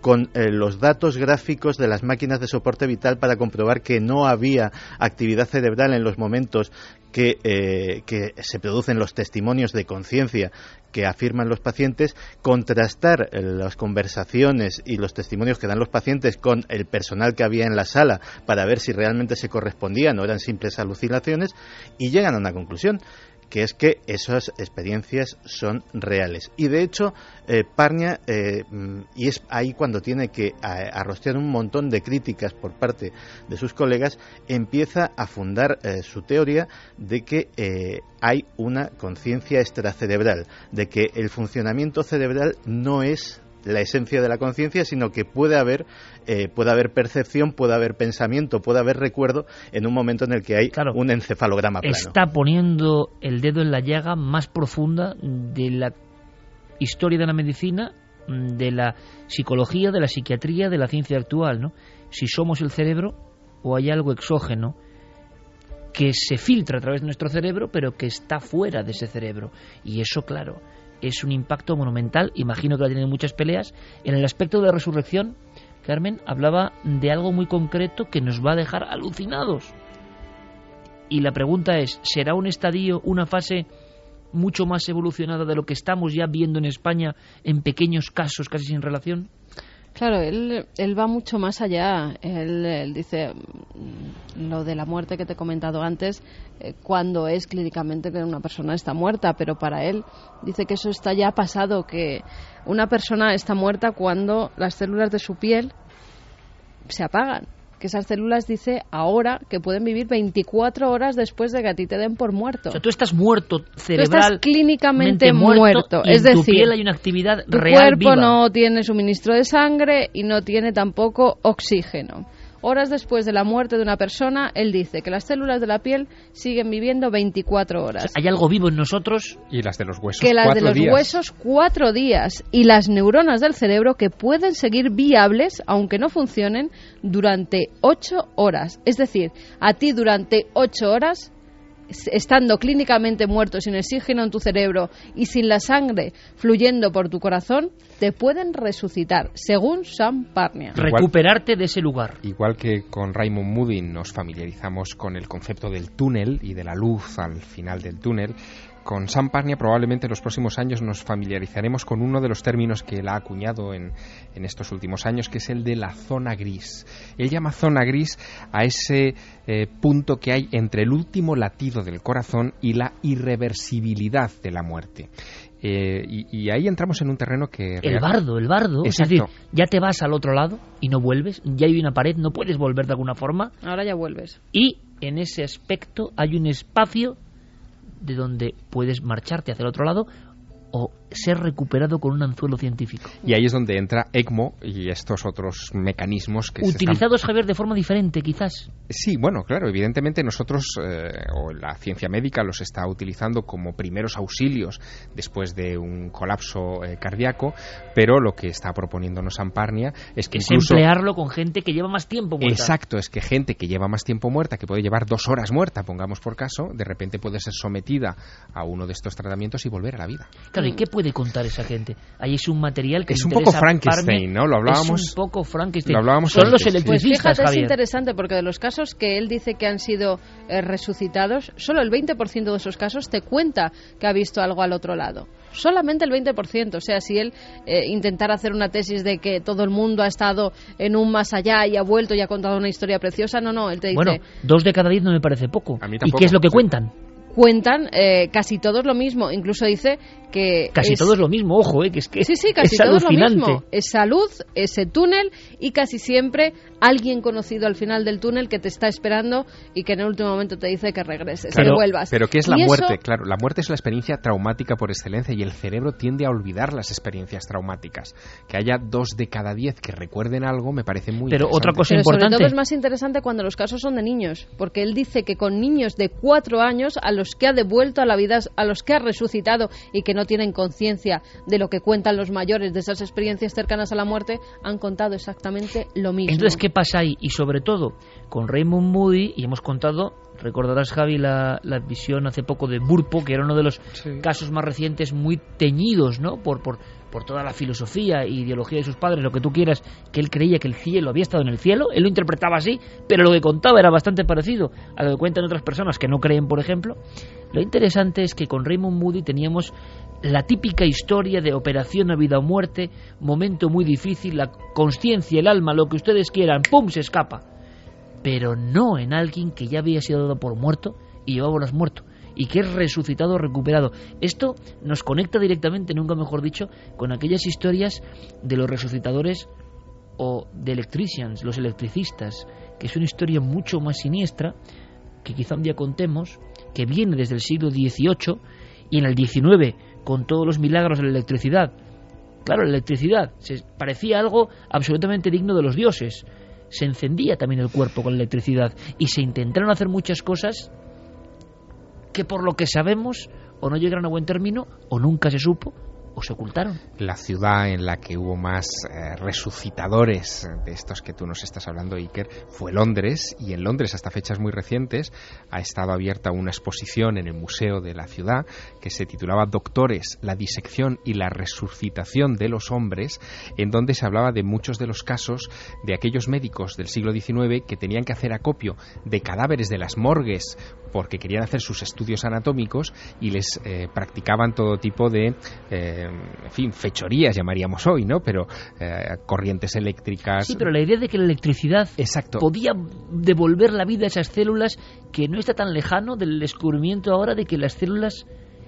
con eh, los datos gráficos de las máquinas de soporte vital para comprobar que no había actividad cerebral en los momentos que, eh, que se producen los testimonios de conciencia que afirman los pacientes, contrastar eh, las conversaciones y los testimonios que dan los pacientes con el personal que había en la sala para ver si realmente se correspondían o eran simples alucinaciones y llegan a una conclusión que es que esas experiencias son reales. Y de hecho, eh, Parnia, eh, mm, y es ahí cuando tiene que arrostear un montón de críticas por parte de sus colegas, empieza a fundar su teoría de que hay una conciencia extracerebral, de que el funcionamiento cerebral no es la esencia de la conciencia, sino que puede haber, eh, puede haber percepción, puede haber pensamiento, puede haber recuerdo en un momento en el que hay un encefalograma plano. Está poniendo el dedo en la llaga más profunda de la historia de la medicina, de la psicología, de la psiquiatría, de la ciencia actual, ¿no? Si somos el cerebro o hay algo exógeno que se filtra a través de nuestro cerebro, pero que está fuera de ese cerebro. Y eso, claro, es un impacto monumental, imagino que va a muchas peleas. En el aspecto de la resurrección, Carmen hablaba de algo muy concreto que nos va a dejar alucinados. Y la pregunta es, ¿será un estadio, una fase mucho más evolucionada de lo que estamos ya viendo en España en pequeños casos casi sin relación? Claro, él, él va mucho más allá. Él, dice lo de la muerte que te he comentado antes, eh, cuando es clínicamente que una persona está muerta, pero para él dice que eso está ya pasado, que una persona está muerta cuando las células de su piel se apagan que esas células dice ahora que pueden vivir 24 horas después de que a ti te den por muerto. O sea, tú estás muerto cerebral. estás clínicamente muerto. es decir, tu piel hay una actividad tu cuerpo no tiene suministro de sangre y no tiene tampoco oxígeno. Horas después de la muerte de una persona, él dice que las células de la piel siguen viviendo 24 horas. hay algo vivo en nosotros. Y las de los huesos. Que las de los días. huesos cuatro días. Y las neuronas del cerebro que pueden seguir viables, aunque no funcionen, durante ocho horas. Es decir, a ti durante ocho horas estando clínicamente muerto, sin oxígeno en tu cerebro y sin la sangre fluyendo por tu corazón, te pueden resucitar, según Sam Parnia. Recuperarte de ese lugar. Igual que con Raymond Moody nos familiarizamos con el concepto del túnel y de la luz al final del túnel, con Sam Parnia probablemente en los próximos años nos familiarizaremos con uno de los términos que él ha acuñado en, estos últimos años, que es el de la zona gris. Él llama zona gris a ese eh, punto que hay entre el último latido del corazón y la irreversibilidad de la muerte. Eh, y, ahí entramos en un terreno que... El bardo, el bardo. Es decir, ya te vas al otro lado y no vuelves, ya hay una pared, no puedes volver de alguna forma. Ahora ya vuelves. Y en ese aspecto hay un espacio de donde puedes marcharte hacia el otro lado o ser recuperado con un anzuelo científico. Y ahí es donde entra ECMO y estos otros mecanismos que utilizados se Javier de forma diferente, quizás. Sí, bueno, claro, evidentemente nosotros eh, o la ciencia médica los está utilizando como primeros auxilios después de un colapso eh, cardíaco, pero lo que está proponiéndonos Amparnia es que es emplearlo con gente que lleva más tiempo muerta. Exacto, es que gente que lleva más tiempo muerta, que puede llevar dos horas muerta, pongamos por caso, de repente puede ser sometida a uno de estos tratamientos y volver a la vida. Claro, ¿y qué puede contar esa gente. Ahí es un material que es un poco Frankenstein, ¿no? Lo hablábamos. Es un poco Frankenstein. Lo hablábamos Son los electricistas, pues fíjate, es interesante porque de los casos que él dice que han sido eh, resucitados, solo el 20% de esos casos te cuenta que ha visto algo al otro lado. Solamente el 20%. O sea, si él eh, intentara hacer una tesis de que todo el mundo ha estado en un más allá y ha vuelto y ha contado una historia preciosa, no, no. Él te dice. Bueno, dos de cada diez no me parece poco. ¿Y qué es lo que cuentan? cuentan eh, casi todos lo mismo. Incluso dice que... Casi todos lo mismo, ojo, eh, que es que Sí, sí, casi todos lo mismo. Esa luz, ese túnel y casi siempre alguien conocido al final del túnel que te está esperando y que en el último momento te dice que regreses, que vuelvas. Pero ¿qué es la muerte? Claro, la muerte es la experiencia traumática por excelencia y el cerebro tiende a olvidar las experiencias traumáticas. Que haya dos de cada diez que recuerden algo me parece muy Pero otra cosa Pero importante... sobre todo es más interesante cuando los casos son de niños, porque él dice que con niños de cuatro años a los que ha devuelto a la vida, a los que ha resucitado y que no tienen conciencia de lo que cuentan los mayores, de esas experiencias cercanas a la muerte, han contado exactamente lo mismo. Entonces, ¿qué pasa ahí? Y sobre todo, con Raymond Moody, y hemos contado Recordarás, Javi, la, visión hace poco de Burpo, que era uno de los casos más recientes muy teñidos ¿no? por, por, por toda la filosofía e ideología de sus padres, lo que tú quieras, que él creía que el cielo había estado en el cielo, él lo interpretaba así, pero lo que contaba era bastante parecido a lo que cuentan otras personas que no creen, por ejemplo. Lo interesante es que con Raymond Moody teníamos la típica historia de operación a vida o muerte, momento muy difícil, la conciencia, el alma, lo que ustedes quieran, ¡pum! se escapa. Pero no en alguien que ya había sido dado por muerto y llevaba horas muerto. y que es resucitado recuperado. Esto nos conecta directamente, nunca mejor dicho, con aquellas historias de los resucitadores o de electricians, los electricistas, que es una historia mucho más siniestra, que quizá un día contemos, que viene desde el siglo XVIII y en el XIX, con todos los milagros de la electricidad. Claro, la electricidad se parecía algo absolutamente digno de los dioses. Se encendía también el cuerpo con la electricidad y se intentaron hacer muchas cosas que por lo que sabemos o no llegaron a buen término o nunca se supo o se ocultaron. La ciudad en la que hubo más eh, resucitadores de estos que tú nos estás hablando, Iker, fue Londres, y en Londres hasta fechas muy recientes ha estado abierta una exposición en el Museo de la Ciudad que se titulaba Doctores, la disección y la resucitación de los hombres, en donde se hablaba de muchos de los casos de aquellos médicos del siglo XIX que tenían que hacer acopio de cadáveres de las morgues porque querían hacer sus estudios anatómicos y les eh, practicaban todo tipo de eh, en fin, fechorías llamaríamos hoy, ¿no? Pero eh, corrientes eléctricas. Sí, pero la idea de que la electricidad Exacto. podía devolver la vida a esas células que no está tan lejano del descubrimiento ahora de que las células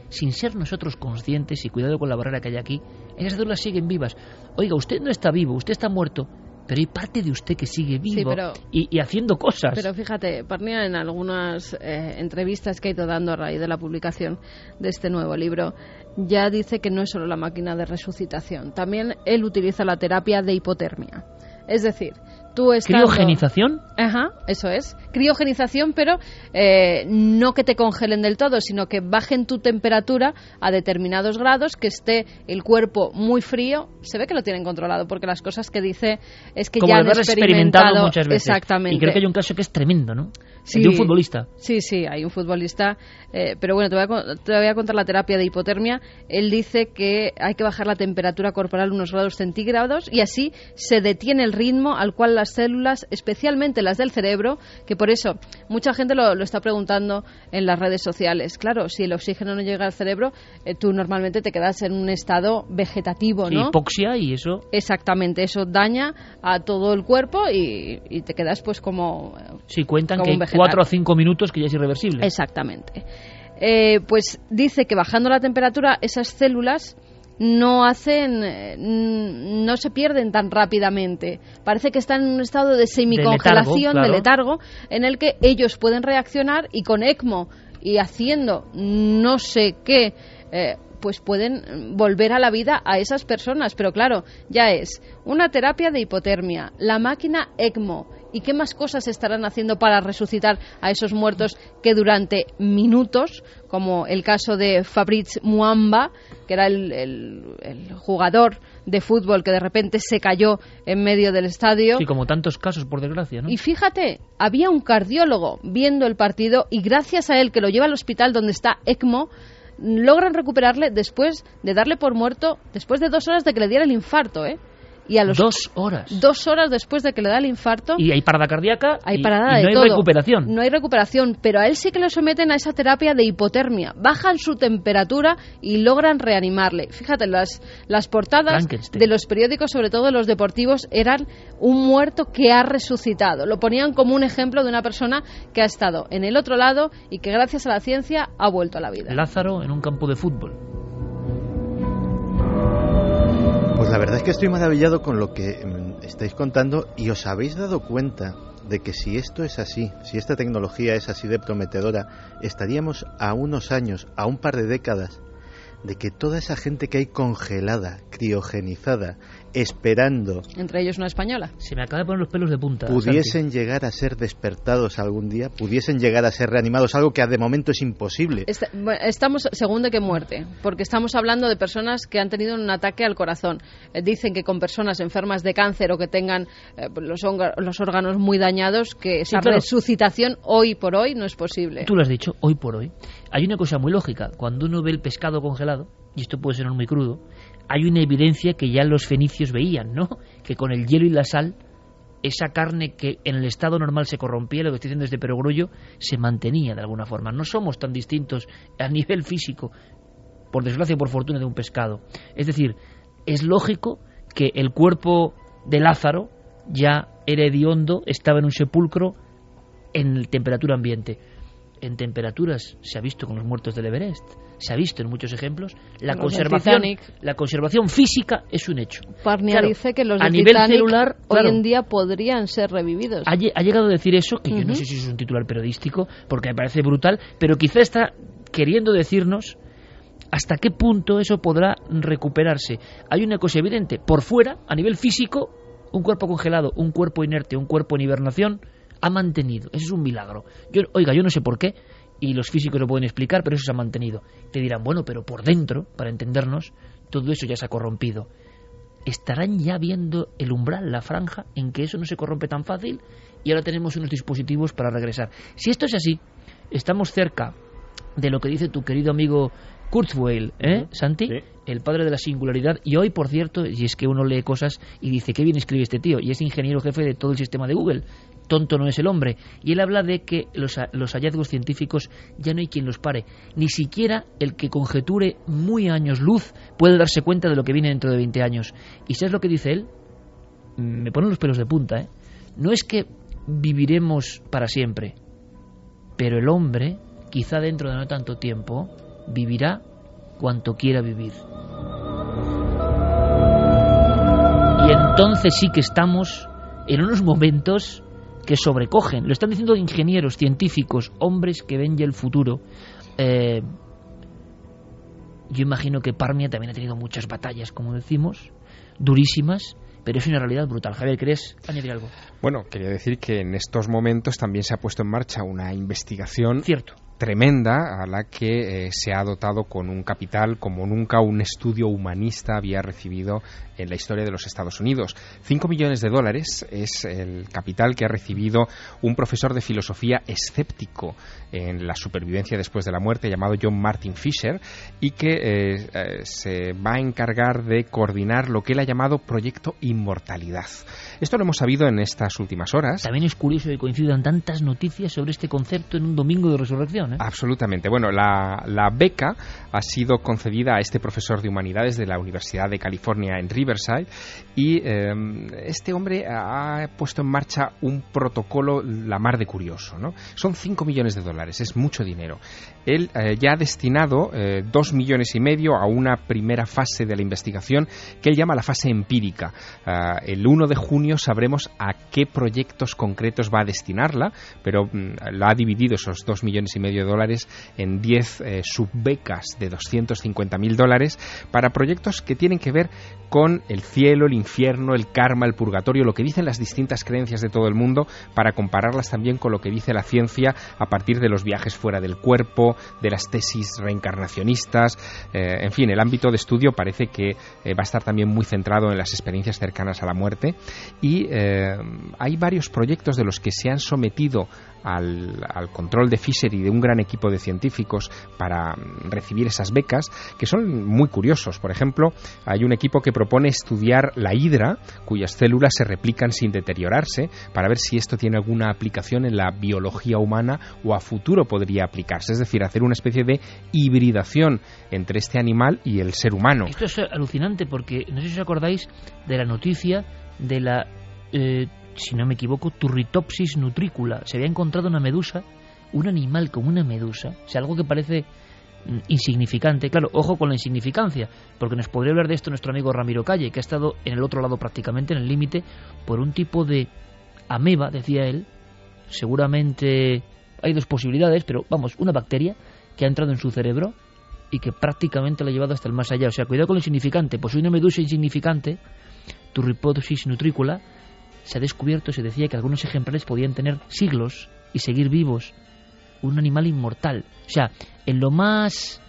sin ser nosotros conscientes y cuidado con la barrera que hay aquí, esas células siguen vivas. Oiga, usted no está vivo, usted está muerto, pero hay parte de usted que sigue vivo pero- y, y haciendo cosas. Pero fíjate, Parnia en algunas eh, entrevistas que ha ido dando a raíz de la publicación de este nuevo libro, ya dice que no es solo la máquina de resucitación, también él utiliza la terapia de hipotermia. Es decir, tú estando... ¿Criogenización? Ajá, eso es. Criogenización, pero eh, no que te congelen del todo, sino que bajen tu temperatura a determinados grados, que esté el cuerpo muy frío. Se ve que lo tienen controlado, porque las cosas que dice es que Como ya han haberlo experimentado muchas veces. Exactamente. Y creo que hay un caso que es tremendo, ¿no? Sí. De un futbolista. Sí, sí, hay un futbolista. eh, pero bueno, te voy, a, con- te voy a contar la terapia de hipotermia. Él dice que hay que bajar la temperatura corporal unos grados centígrados y así se detiene el ritmo al cual las células, especialmente las del cerebro, que por eso mucha gente lo, lo está preguntando en las redes sociales. Claro, si el oxígeno no llega al cerebro, eh, tú normalmente te quedas en un estado vegetativo, ¿no? hipoxia y eso. Exactamente, eso daña a todo el cuerpo y, y te quedas pues como Sí, cuentan Como que hay cuatro a cinco minutos que ya es irreversible. Exactamente. Eh, pues dice que bajando la temperatura esas células no hacen, eh, no se pierden tan rápidamente. Parece que están en un estado de semicongelación, de claro. letargo, en el que ellos pueden reaccionar y con ECMO y haciendo no sé qué, eh, pues pueden volver a la vida a esas personas. Pero claro, ya es una terapia de hipotermia, la máquina ECMO. ¿Y qué más cosas estarán haciendo para resucitar a esos muertos que durante minutos, como el caso de Fabrice Muamba, que era el, el- el jugador de fútbol que de repente se cayó en medio del estadio? Sí, como tantos casos, por desgracia, ¿no? Y fíjate, había un cardiólogo viendo el partido y gracias a él que lo lleva al hospital donde está ECMO, logran recuperarle después de darle por muerto, después de dos horas de que le diera el infarto, ¿eh? Y a los Dos horas. dos horas después de que le da el infarto, Y hay parada cardíaca hay y, parada y no de hay todo. recuperación. No hay recuperación, pero a él sí que lo someten a esa terapia de hipotermia. Bajan su temperatura y logran reanimarle. Fíjate, las, las portadas de los periódicos, sobre todo de los deportivos, eran un muerto que ha resucitado. Lo ponían como un ejemplo de una persona que ha estado en el otro lado y que gracias a la ciencia ha vuelto a la vida. Lázaro en un campo de fútbol. Pues la verdad es que estoy maravillado con lo que mm, estáis contando y os habéis dado cuenta de que si esto es así, si esta tecnología es así de prometedora, estaríamos a unos años, a un par de décadas, de que toda esa gente que hay congelada, criogenizada, esperando, Entre ellos una española. Se me acaba de poner los pelos de punta. pudiesen llegar a ser despertados algún día, pudiesen llegar a ser reanimados, algo que de momento es imposible. Bueno, Estamos según de qué muerte, porque estamos hablando de personas que han tenido un ataque al corazón. Eh, dicen que con personas enfermas de cáncer o que tengan eh, los, onga- los órganos muy dañados, que esa claro. resucitación hoy por hoy no es posible. Tú lo has dicho, hoy por hoy. Hay una cosa muy lógica. Cuando uno ve el pescado congelado, y esto puede ser muy crudo, hay una evidencia que ya los fenicios veían, ¿no? Que con el hielo y la sal, esa carne que en el estado normal se corrompía, lo que estoy diciendo desde perogrullo, se mantenía de alguna forma. No somos tan distintos a nivel físico, por desgracia o por fortuna, de un pescado. Es decir, es lógico que el cuerpo de Lázaro ya era hediondo, estaba en un sepulcro en temperatura ambiente. en temperaturas, se ha visto con los muertos del Everest, se ha visto en muchos ejemplos, la Los conservación, la conservación física es un hecho. Parnia Claro, dice que los a nivel Titanic celular, hoy en día podrían ser revividos. Ha, lle- ha llegado a decir eso, que yo no sé si es un titular periodístico, porque me parece brutal, pero quizá está queriendo decirnos hasta qué punto eso podrá recuperarse. Hay una cosa evidente, por fuera, a nivel físico, un cuerpo congelado, un cuerpo inerte, un cuerpo en hibernación, ha mantenido. Eso es un milagro. Yo, oiga, yo no sé por qué, y los físicos lo pueden explicar, pero eso se ha mantenido. Te dirán, bueno, pero por dentro, para entendernos, todo eso ya se ha corrompido. ¿Estarán ya viendo el umbral, la franja, en que eso no se corrompe tan fácil? Y ahora tenemos unos dispositivos para regresar. Si esto es así, estamos cerca de lo que dice tu querido amigo Kurzweil, ¿eh, Santi? El padre de la singularidad. Y hoy, por cierto, y es que uno lee cosas y dice, qué bien escribe este tío, y es ingeniero jefe de todo el sistema de Google. Tonto no es el hombre. Y él habla de que los, los hallazgos científicos ya no hay quien los pare. Ni siquiera el que conjeture muy años luz puede darse cuenta de lo que viene dentro de 20 años. ¿Y sabes lo que dice él? Me ponen los pelos de punta, ¿eh? No es que viviremos para siempre, pero el hombre, quizá dentro de no tanto tiempo, vivirá cuanto quiera vivir. Y entonces sí que estamos en unos momentos que sobrecogen. Lo están diciendo ingenieros, científicos, hombres que ven ya el futuro. Eh, yo imagino que Parmia también ha tenido muchas batallas, como decimos, durísimas, pero es una realidad brutal. Javier, ¿querés añadir algo? Bueno, quería decir que en estos momentos también se ha puesto en marcha una investigación Cierto. Tremenda a la que eh, se ha dotado con un capital como nunca un estudio humanista había recibido en la historia de los Estados Unidos. Cinco millones de dólares es el capital que ha recibido un profesor de filosofía escéptico en la supervivencia después de la muerte llamado John Martin Fisher y que eh, eh, se va a encargar de coordinar lo que él ha llamado Proyecto Inmortalidad. Esto lo hemos sabido en estas últimas horas. También es curioso que coincidan tantas noticias sobre este concepto en un domingo de resurrección. ¿Eh? Absolutamente. Bueno, la, beca ha sido concedida a este profesor de humanidades de la Universidad de California en Riverside y eh, este hombre ha puesto en marcha un protocolo la mar de curioso. ¿no? Son 5 millones de dólares, es mucho dinero. Él eh, ya ha destinado eh, 2 millones y medio a una primera fase de la investigación que él llama la fase empírica. El 1 de junio sabremos a qué proyectos concretos va a destinarla, pero mm, la ha dividido esos 2 millones y medio de dólares en 10 eh, subbecas de 250 mil dólares para proyectos que tienen que ver con el cielo, el infierno, el karma, el purgatorio, lo que dicen las distintas creencias de todo el mundo, para compararlas también con lo que dice la ciencia a partir de los viajes fuera del cuerpo, de las tesis reencarnacionistas, eh, en fin, el ámbito de estudio parece que eh, va a estar también muy centrado en las experiencias cercanas a la muerte. Y hay varios proyectos de los que se han sometido al, control de Fisher y de un gran equipo de científicos para recibir esas becas que son muy curiosos. Por ejemplo, hay un equipo que propone estudiar la hidra, cuyas células se replican sin deteriorarse, para ver si esto tiene alguna aplicación en la biología humana o a futuro podría aplicarse. Es decir, hacer una especie de hibridación entre este animal y el ser humano. Esto es alucinante porque no sé si os acordáis de la noticia de la, eh, si no me equivoco, Turritopsis nutricula. Se había encontrado una medusa, un animal como una medusa, o sea, algo que parece mm, insignificante. Claro, ojo con la insignificancia, porque nos podría hablar de esto nuestro amigo Ramiro Calle, que ha estado en el otro lado prácticamente, en el límite, por un tipo de ameba, decía él. Seguramente hay dos posibilidades, pero vamos, una bacteria que ha entrado en su cerebro y que prácticamente lo ha llevado hasta el más allá. O sea, cuidado con lo insignificante. Pues una medusa insignificante, Turripodosis nutricula, se ha descubierto, se decía que algunos ejemplares podían tener siglos y seguir vivos. Un animal inmortal. O sea, en lo más,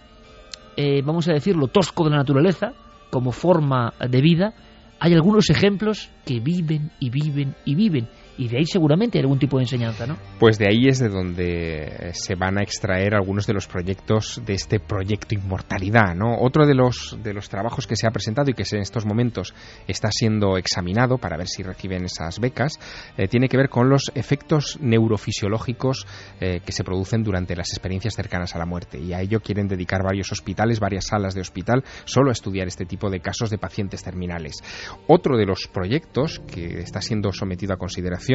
eh, vamos a decirlo, tosco de la naturaleza, como forma de vida, hay algunos ejemplos que viven y viven y viven. Y de ahí seguramente hay algún tipo de enseñanza, ¿no? Pues de ahí es de donde se van a extraer algunos de los proyectos de este proyecto Inmortalidad, ¿no? Otro de los, de los trabajos que se ha presentado y que en estos momentos está siendo examinado para ver si reciben esas becas, eh, tiene que ver con los efectos neurofisiológicos eh, que se producen durante las experiencias cercanas a la muerte. Y a ello quieren dedicar varios hospitales, varias salas de hospital, solo a estudiar este tipo de casos de pacientes terminales. Otro de los proyectos que está siendo sometido a consideración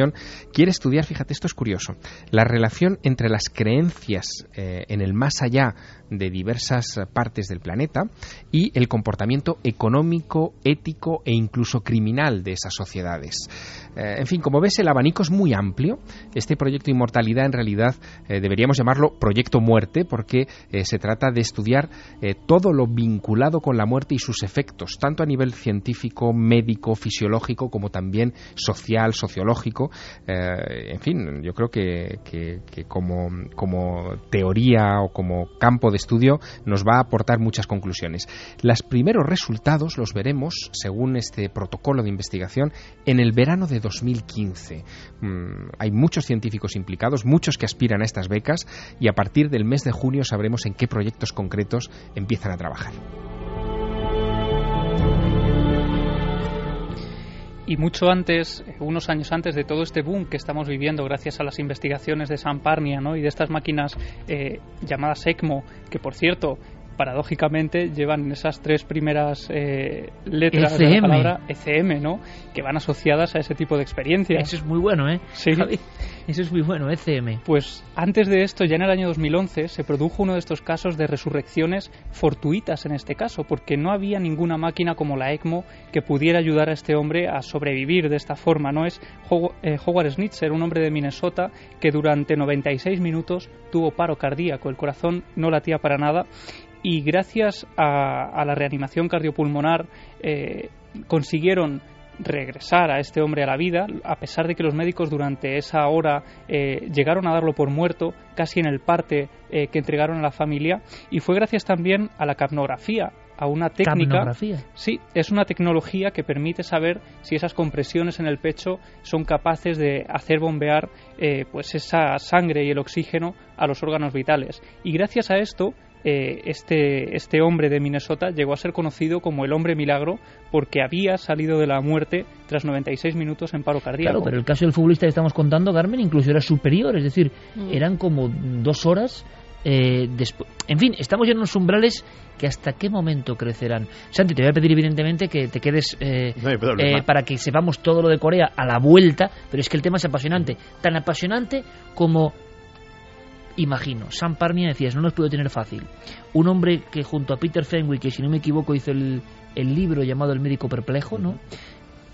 quiere estudiar, fíjate, esto es curioso, la relación entre las creencias eh, en el más allá de diversas partes del planeta y el comportamiento económico, ético e incluso criminal de esas sociedades. Eh, en fin, como ves, el abanico es muy amplio. Este proyecto Inmortalidad, en realidad, eh, deberíamos llamarlo Proyecto Muerte, porque eh, se trata de estudiar todo lo vinculado con la muerte y sus efectos, tanto a nivel científico, médico, fisiológico, como también social, sociológico. en fin, yo creo que, que como, como teoría o como campo de estudio nos va a aportar muchas conclusiones. Los primeros resultados los veremos, según este protocolo de investigación, en el verano de 2015. Mm, hay muchos científicos implicados, muchos que aspiran a estas becas y a partir del mes de junio sabremos en qué proyectos concretos empiezan a trabajar. Y mucho antes, unos años antes de todo este boom que estamos viviendo gracias a las investigaciones de San Parnia ¿no? y de estas máquinas eh, llamadas ECMO, que por cierto paradójicamente llevan esas tres primeras eh, letras de la palabra ECM, ¿no? Que van asociadas a ese tipo de experiencias. Eso es muy bueno, ¿eh? Sí. Eso es muy bueno, ECM. Pues antes de esto, ya en el año 2011, se produjo uno de estos casos de resurrecciones fortuitas en este caso, porque no había ninguna máquina como la ECMO que pudiera ayudar a este hombre a sobrevivir de esta forma, ¿no? Es eh, Howard Schnitzer, un hombre de Minnesota que durante 96 minutos tuvo paro cardíaco, el corazón no latía para nada y gracias a, la reanimación cardiopulmonar eh, consiguieron regresar a este hombre a la vida, a pesar de que los médicos durante esa hora eh, llegaron a darlo por muerto, casi en el parte eh, que entregaron a la familia, y fue gracias también a la capnografía, a una técnica. Sí, es una tecnología que permite saber si esas compresiones en el pecho son capaces de hacer bombear pues esa sangre y el oxígeno a los órganos vitales. Y gracias a esto eh, este, este hombre de Minnesota llegó a ser conocido como el hombre milagro porque había salido de la muerte tras 96 minutos en paro cardíaco. Claro, pero el caso del futbolista que estamos contando, Carmen, incluso era superior, es decir, mm. eran como dos horas eh, después. En fin, estamos ya en unos umbrales que hasta qué momento crecerán. Santi, te voy a pedir evidentemente que te quedes eh, para que sepamos todo lo de Corea a la vuelta, pero es que el tema es apasionante, tan apasionante como imagino, Sam Parnia decías, no nos pudo tener fácil. Un hombre que junto a Peter Fenwick, que si no me equivoco hizo el, el libro llamado El médico perplejo, ¿no?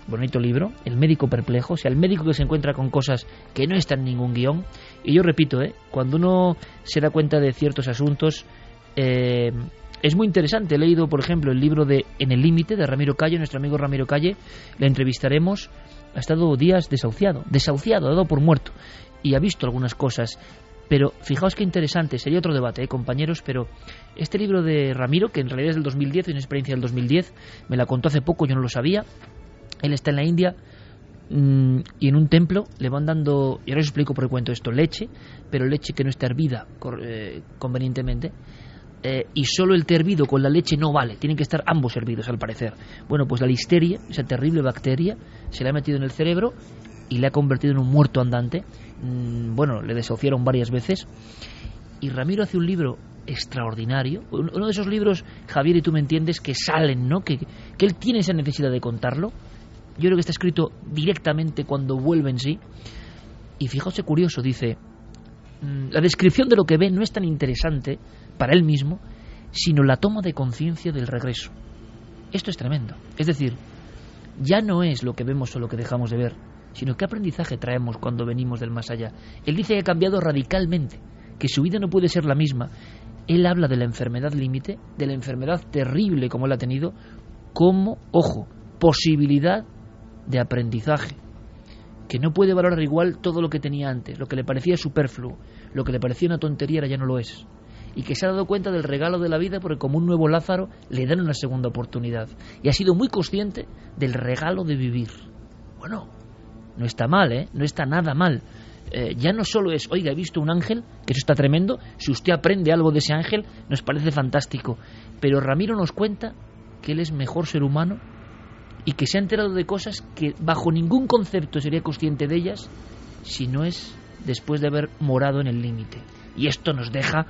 Bonito libro, El médico perplejo, o sea, el médico que se encuentra con cosas que no están en ningún guion. Y yo repito, ¿eh? cuando uno se da cuenta de ciertos asuntos, eh, es muy interesante. He leído, por ejemplo, el libro de En el límite de Ramiro Calle, nuestro amigo Ramiro Calle. Le entrevistaremos. Ha estado días desahuciado, desahuciado, dado por muerto. Y ha visto algunas cosas. Pero fijaos qué interesante, sería otro debate, ¿eh, compañeros, pero este libro de Ramiro, que en realidad es del 2010, es una experiencia del 2010, me la contó hace poco, yo no lo sabía, él está en la India mm, y en un templo le van dando, y ahora os explico por qué cuento esto, leche, pero leche que no está hervida eh, convenientemente, eh, y solo el té hervido con la leche no vale, tienen que estar ambos hervidos al parecer. Bueno, pues la listeria, esa terrible bacteria, se le ha metido en el cerebro y le ha convertido en un muerto andante Mm, bueno, le desahuciaron varias veces. Y Ramiro hace un libro extraordinario, uno de esos libros, Javier, y tú me entiendes, que salen, ¿no? Que, que él tiene esa necesidad de contarlo. Yo creo que está escrito directamente cuando vuelve en sí. Y fijaos curioso, dice, mm, la descripción de lo que ve no es tan interesante para él mismo, sino la toma de conciencia del regreso. Esto es tremendo. Es decir, ya no es lo que vemos o lo que dejamos de ver, sino qué aprendizaje traemos cuando venimos del más allá. Él dice que ha cambiado radicalmente, que su vida no puede ser la misma. Él habla de la enfermedad límite, de la enfermedad terrible como él ha tenido, como, ojo, posibilidad de aprendizaje, que no puede valorar igual todo lo que tenía antes, lo que le parecía superfluo, lo que le parecía una tontería ahora ya no lo es, y que se ha dado cuenta del regalo de la vida porque como un nuevo Lázaro le dan una segunda oportunidad, y ha sido muy consciente del regalo de vivir. Bueno, no está mal, ¿eh? No está nada mal. Eh, ya no solo es, oiga, he visto un ángel, que eso está tremendo, si usted aprende algo de ese ángel, nos parece fantástico. Pero Ramiro nos cuenta que él es mejor ser humano y que se ha enterado de cosas que bajo ningún concepto sería consciente de ellas si no es después de haber morado en el límite. Y esto nos deja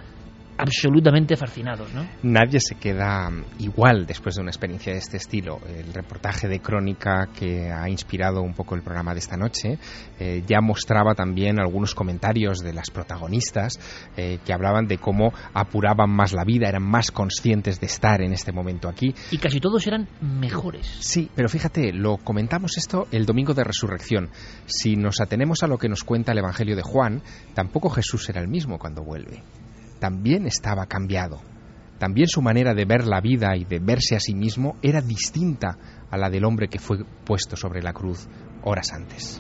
absolutamente fascinados, ¿no? Nadie se queda igual después de una experiencia de este estilo. El reportaje de Crónica que ha inspirado un poco el programa de esta noche eh, ya mostraba también algunos comentarios de las protagonistas eh, que hablaban de cómo apuraban más la vida, eran más conscientes de estar en este momento aquí. Y casi todos eran mejores. Sí, pero fíjate, lo comentamos esto el domingo de resurrección. Si nos atenemos a lo que nos cuenta el Evangelio de Juan, tampoco Jesús era el mismo cuando vuelve también estaba cambiado. También su manera de ver la vida y de verse a sí mismo era distinta a la del hombre que fue puesto sobre la cruz horas antes.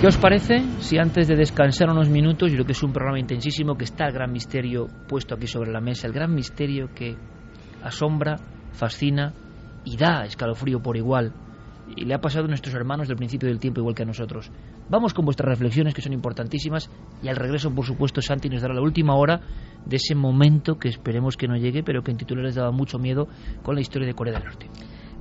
¿Qué os parece si antes de descansar unos minutos, y lo que es un programa intensísimo, que está el gran misterio puesto aquí sobre la mesa, el gran misterio que asombra, fascina y da escalofrío por igual y le ha pasado a nuestros hermanos del principio del tiempo igual que a nosotros. Vamos con vuestras reflexiones que son importantísimas y al regreso, por supuesto, Santi nos dará la última hora de ese momento que esperemos que no llegue, pero que en titulares daba mucho miedo con la historia de Corea del Norte.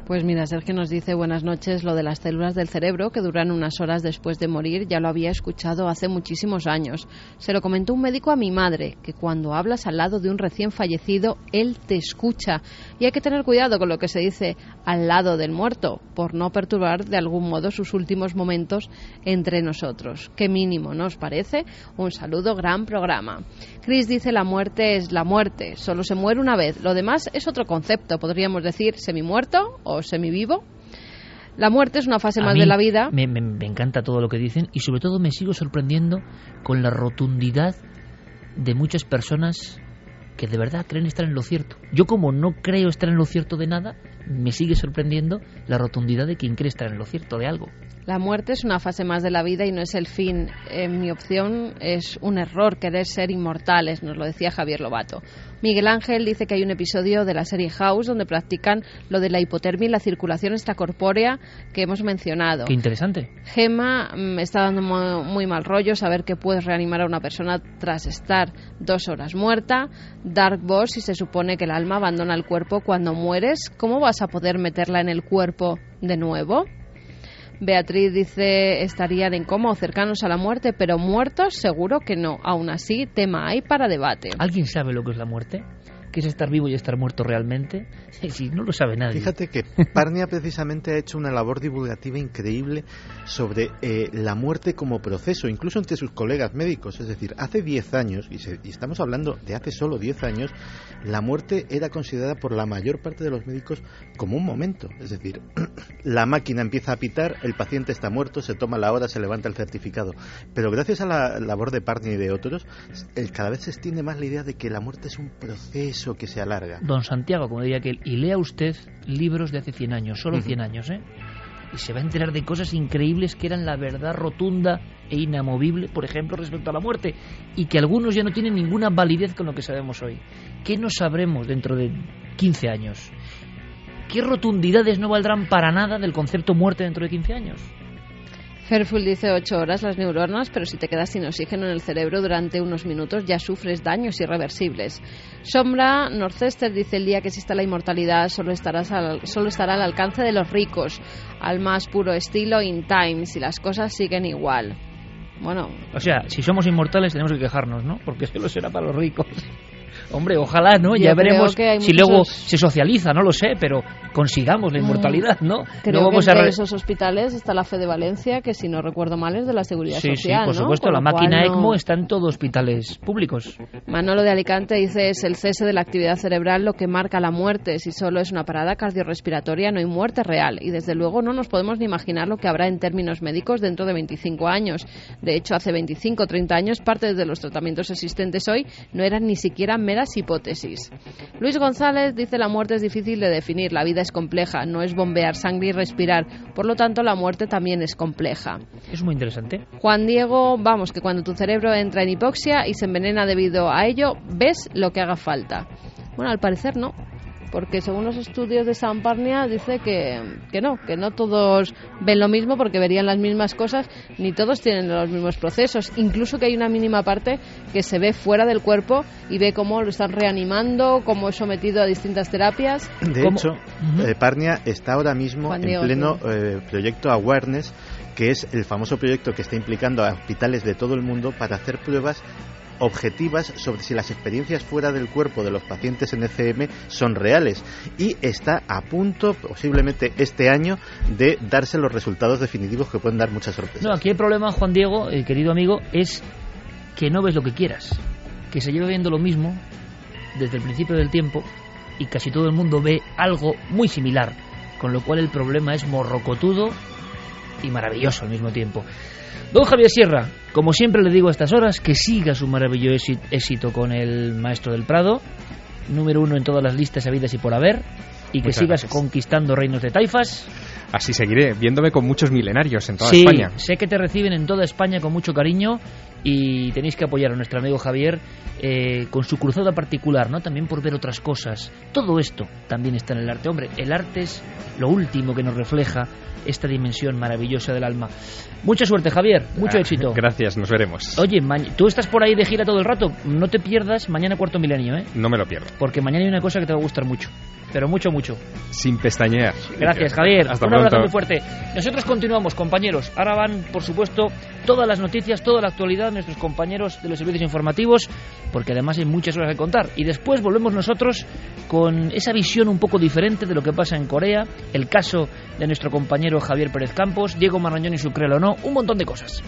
Pues mira, Sergio nos dice buenas noches, lo de las células del cerebro que duran unas horas después de morir, ya lo había escuchado hace muchísimos años. Se lo comentó un médico a mi madre, que cuando hablas al lado de un recién fallecido, él te escucha. Y hay que tener cuidado con lo que se dice al lado del muerto, por no perturbar de algún modo sus últimos momentos entre nosotros. Qué mínimo, ¿no os parece? Un saludo, gran programa. Chris dice la muerte es la muerte, solo se muere una vez, lo demás es otro concepto, podríamos decir semi-muerto o semivivo. La muerte es una fase más de la vida. Me, me, encanta todo lo que dicen y sobre todo me sigo sorprendiendo con la rotundidad de muchas personas que de verdad creen estar en lo cierto. Yo como no creo estar en lo cierto de nada, me sigue sorprendiendo la rotundidad de quien cree estar en lo cierto de algo. La muerte es una fase más de la vida y no es el fin. En mi opción es un error querer ser inmortales, nos lo decía Javier Lobato. Miguel Ángel dice que hay un episodio de la serie House donde practican lo de la hipotermia y la circulación extracorpórea que hemos mencionado. Qué interesante. Gema me mm, está dando muy, mal rollo saber que puedes reanimar a una persona tras estar dos horas muerta. Dark Boss, si se supone que el alma abandona el cuerpo cuando mueres, ¿cómo vas a poder meterla en el cuerpo de nuevo? Beatriz dice estarían en coma o cercanos a la muerte, pero muertos seguro que no. Aún así, tema hay para debate. ¿Alguien sabe lo que es la muerte? ¿Qué es estar vivo y estar muerto realmente? Si no lo sabe nadie. Fíjate que Parnia precisamente ha hecho una labor divulgativa increíble sobre eh, la muerte como proceso, incluso entre sus colegas médicos. Es decir, hace 10 años, y, y estamos hablando de hace solo 10 años, la muerte era considerada por la mayor parte de los médicos como un momento. Es decir, la máquina empieza a pitar, el paciente está muerto, se toma la hora, se levanta el certificado. Pero gracias a la labor de Parnia y de otros, cada vez se extiende más la idea de que la muerte es un proceso que se alarga. Don Santiago, como diría aquel, y lea usted libros de hace 100 años, solo 100 años, ¿eh? Y se va a enterar de cosas increíbles que eran la verdad rotunda e inamovible, por ejemplo, respecto a la muerte, y que algunos ya no tienen ninguna validez con lo que sabemos hoy. ¿Qué no sabremos dentro de 15 años? ¿Qué rotundidades no valdrán para nada del concepto muerte dentro de 15 años? Fairfield dice 8 horas las neuronas, pero si te quedas sin oxígeno en el cerebro durante unos minutos ya sufres daños irreversibles. Sombra Norcester dice el día que exista la inmortalidad solo, estarás solo estará al alcance de los ricos, al más puro estilo in time, si las cosas siguen igual. Bueno. O sea, si somos inmortales tenemos que quejarnos, ¿no? Porque solo será para los ricos. Hombre, ojalá, ¿no? ya veremos si luego se socializa, no lo sé, pero consigamos la mm. inmortalidad, ¿no? Creo que entre esos hospitales está la fe de Valencia, que si no recuerdo mal es de la Seguridad Social, Sí, por supuesto, la máquina ECMO está en todos hospitales públicos. Manolo de Alicante dice, es el cese de la actividad cerebral lo que marca la muerte. Si solo es una parada cardiorrespiratoria, no hay muerte real. Y desde luego no nos podemos ni imaginar lo que habrá en términos médicos dentro de 25 años. De hecho, hace 25 o 30 años, parte de los tratamientos existentes hoy no eran ni siquiera meras hipótesis. Luis González dice la muerte es difícil de definir, la vida es compleja, no es bombear sangre y respirar, por lo tanto la muerte también es compleja. Es muy interesante. Juan Diego, vamos, que cuando tu cerebro entra en hipoxia y se envenena debido a ello, ves lo que haga falta. Bueno, al parecer no porque según los estudios de San Parnia dice que, que no, que no todos ven lo mismo porque verían las mismas cosas, ni todos tienen los mismos procesos, incluso que hay una mínima parte que se ve fuera del cuerpo y ve cómo lo están reanimando, cómo es sometido a distintas terapias. De hecho, eh, Parnia está ahora mismo en pleno eh, proyecto Awareness que es el famoso proyecto que está implicando a hospitales de todo el mundo para hacer pruebas objetivas sobre si las experiencias fuera del cuerpo de los pacientes en ECM son reales y está a punto, posiblemente este año, de darse los resultados definitivos que pueden dar muchas sorpresas. No, aquí el problema, Juan Diego, eh, querido amigo, es que no ves lo que quieras, que se lleva viendo lo mismo desde el principio del tiempo y casi todo el mundo ve algo muy similar, con lo cual el problema es morrocotudo y maravilloso al mismo tiempo. Don Javier Sierra, como siempre le digo a estas horas, que siga su maravilloso éxito con el Maestro del Prado, número uno en todas las listas habidas y por haber, y que Muchas sigas gracias. conquistando reinos de taifas. Así seguiré, viéndome con muchos milenarios en toda sí, España. sé que te reciben en toda España con mucho cariño y tenéis que apoyar a nuestro amigo Javier eh, con su cruzada particular, ¿no? También por ver otras cosas. Todo esto también está en el arte. Hombre, el arte es lo último que nos refleja esta dimensión maravillosa del alma. Mucha suerte, Javier. Mucho Ah, éxito. Gracias, nos veremos. Oye, tú estás por ahí de gira todo el rato. No te pierdas mañana cuarto milenio, ¿eh? No me lo pierdo. Porque mañana hay una cosa que te va a gustar mucho. Pero mucho, mucho. Sin pestañear. Gracias, Javier. Hasta Un abrazo pronto. muy fuerte. Nosotros continuamos, compañeros. Ahora van, por supuesto, todas las noticias, toda la actualidad, nuestros compañeros de los servicios informativos, porque además hay muchas cosas que contar. Y después volvemos nosotros con esa visión un poco diferente de lo que pasa en Corea, el caso de nuestro compañero Javier Pérez Campos, Diego Marroñón y su crelo no, un montón de cosas.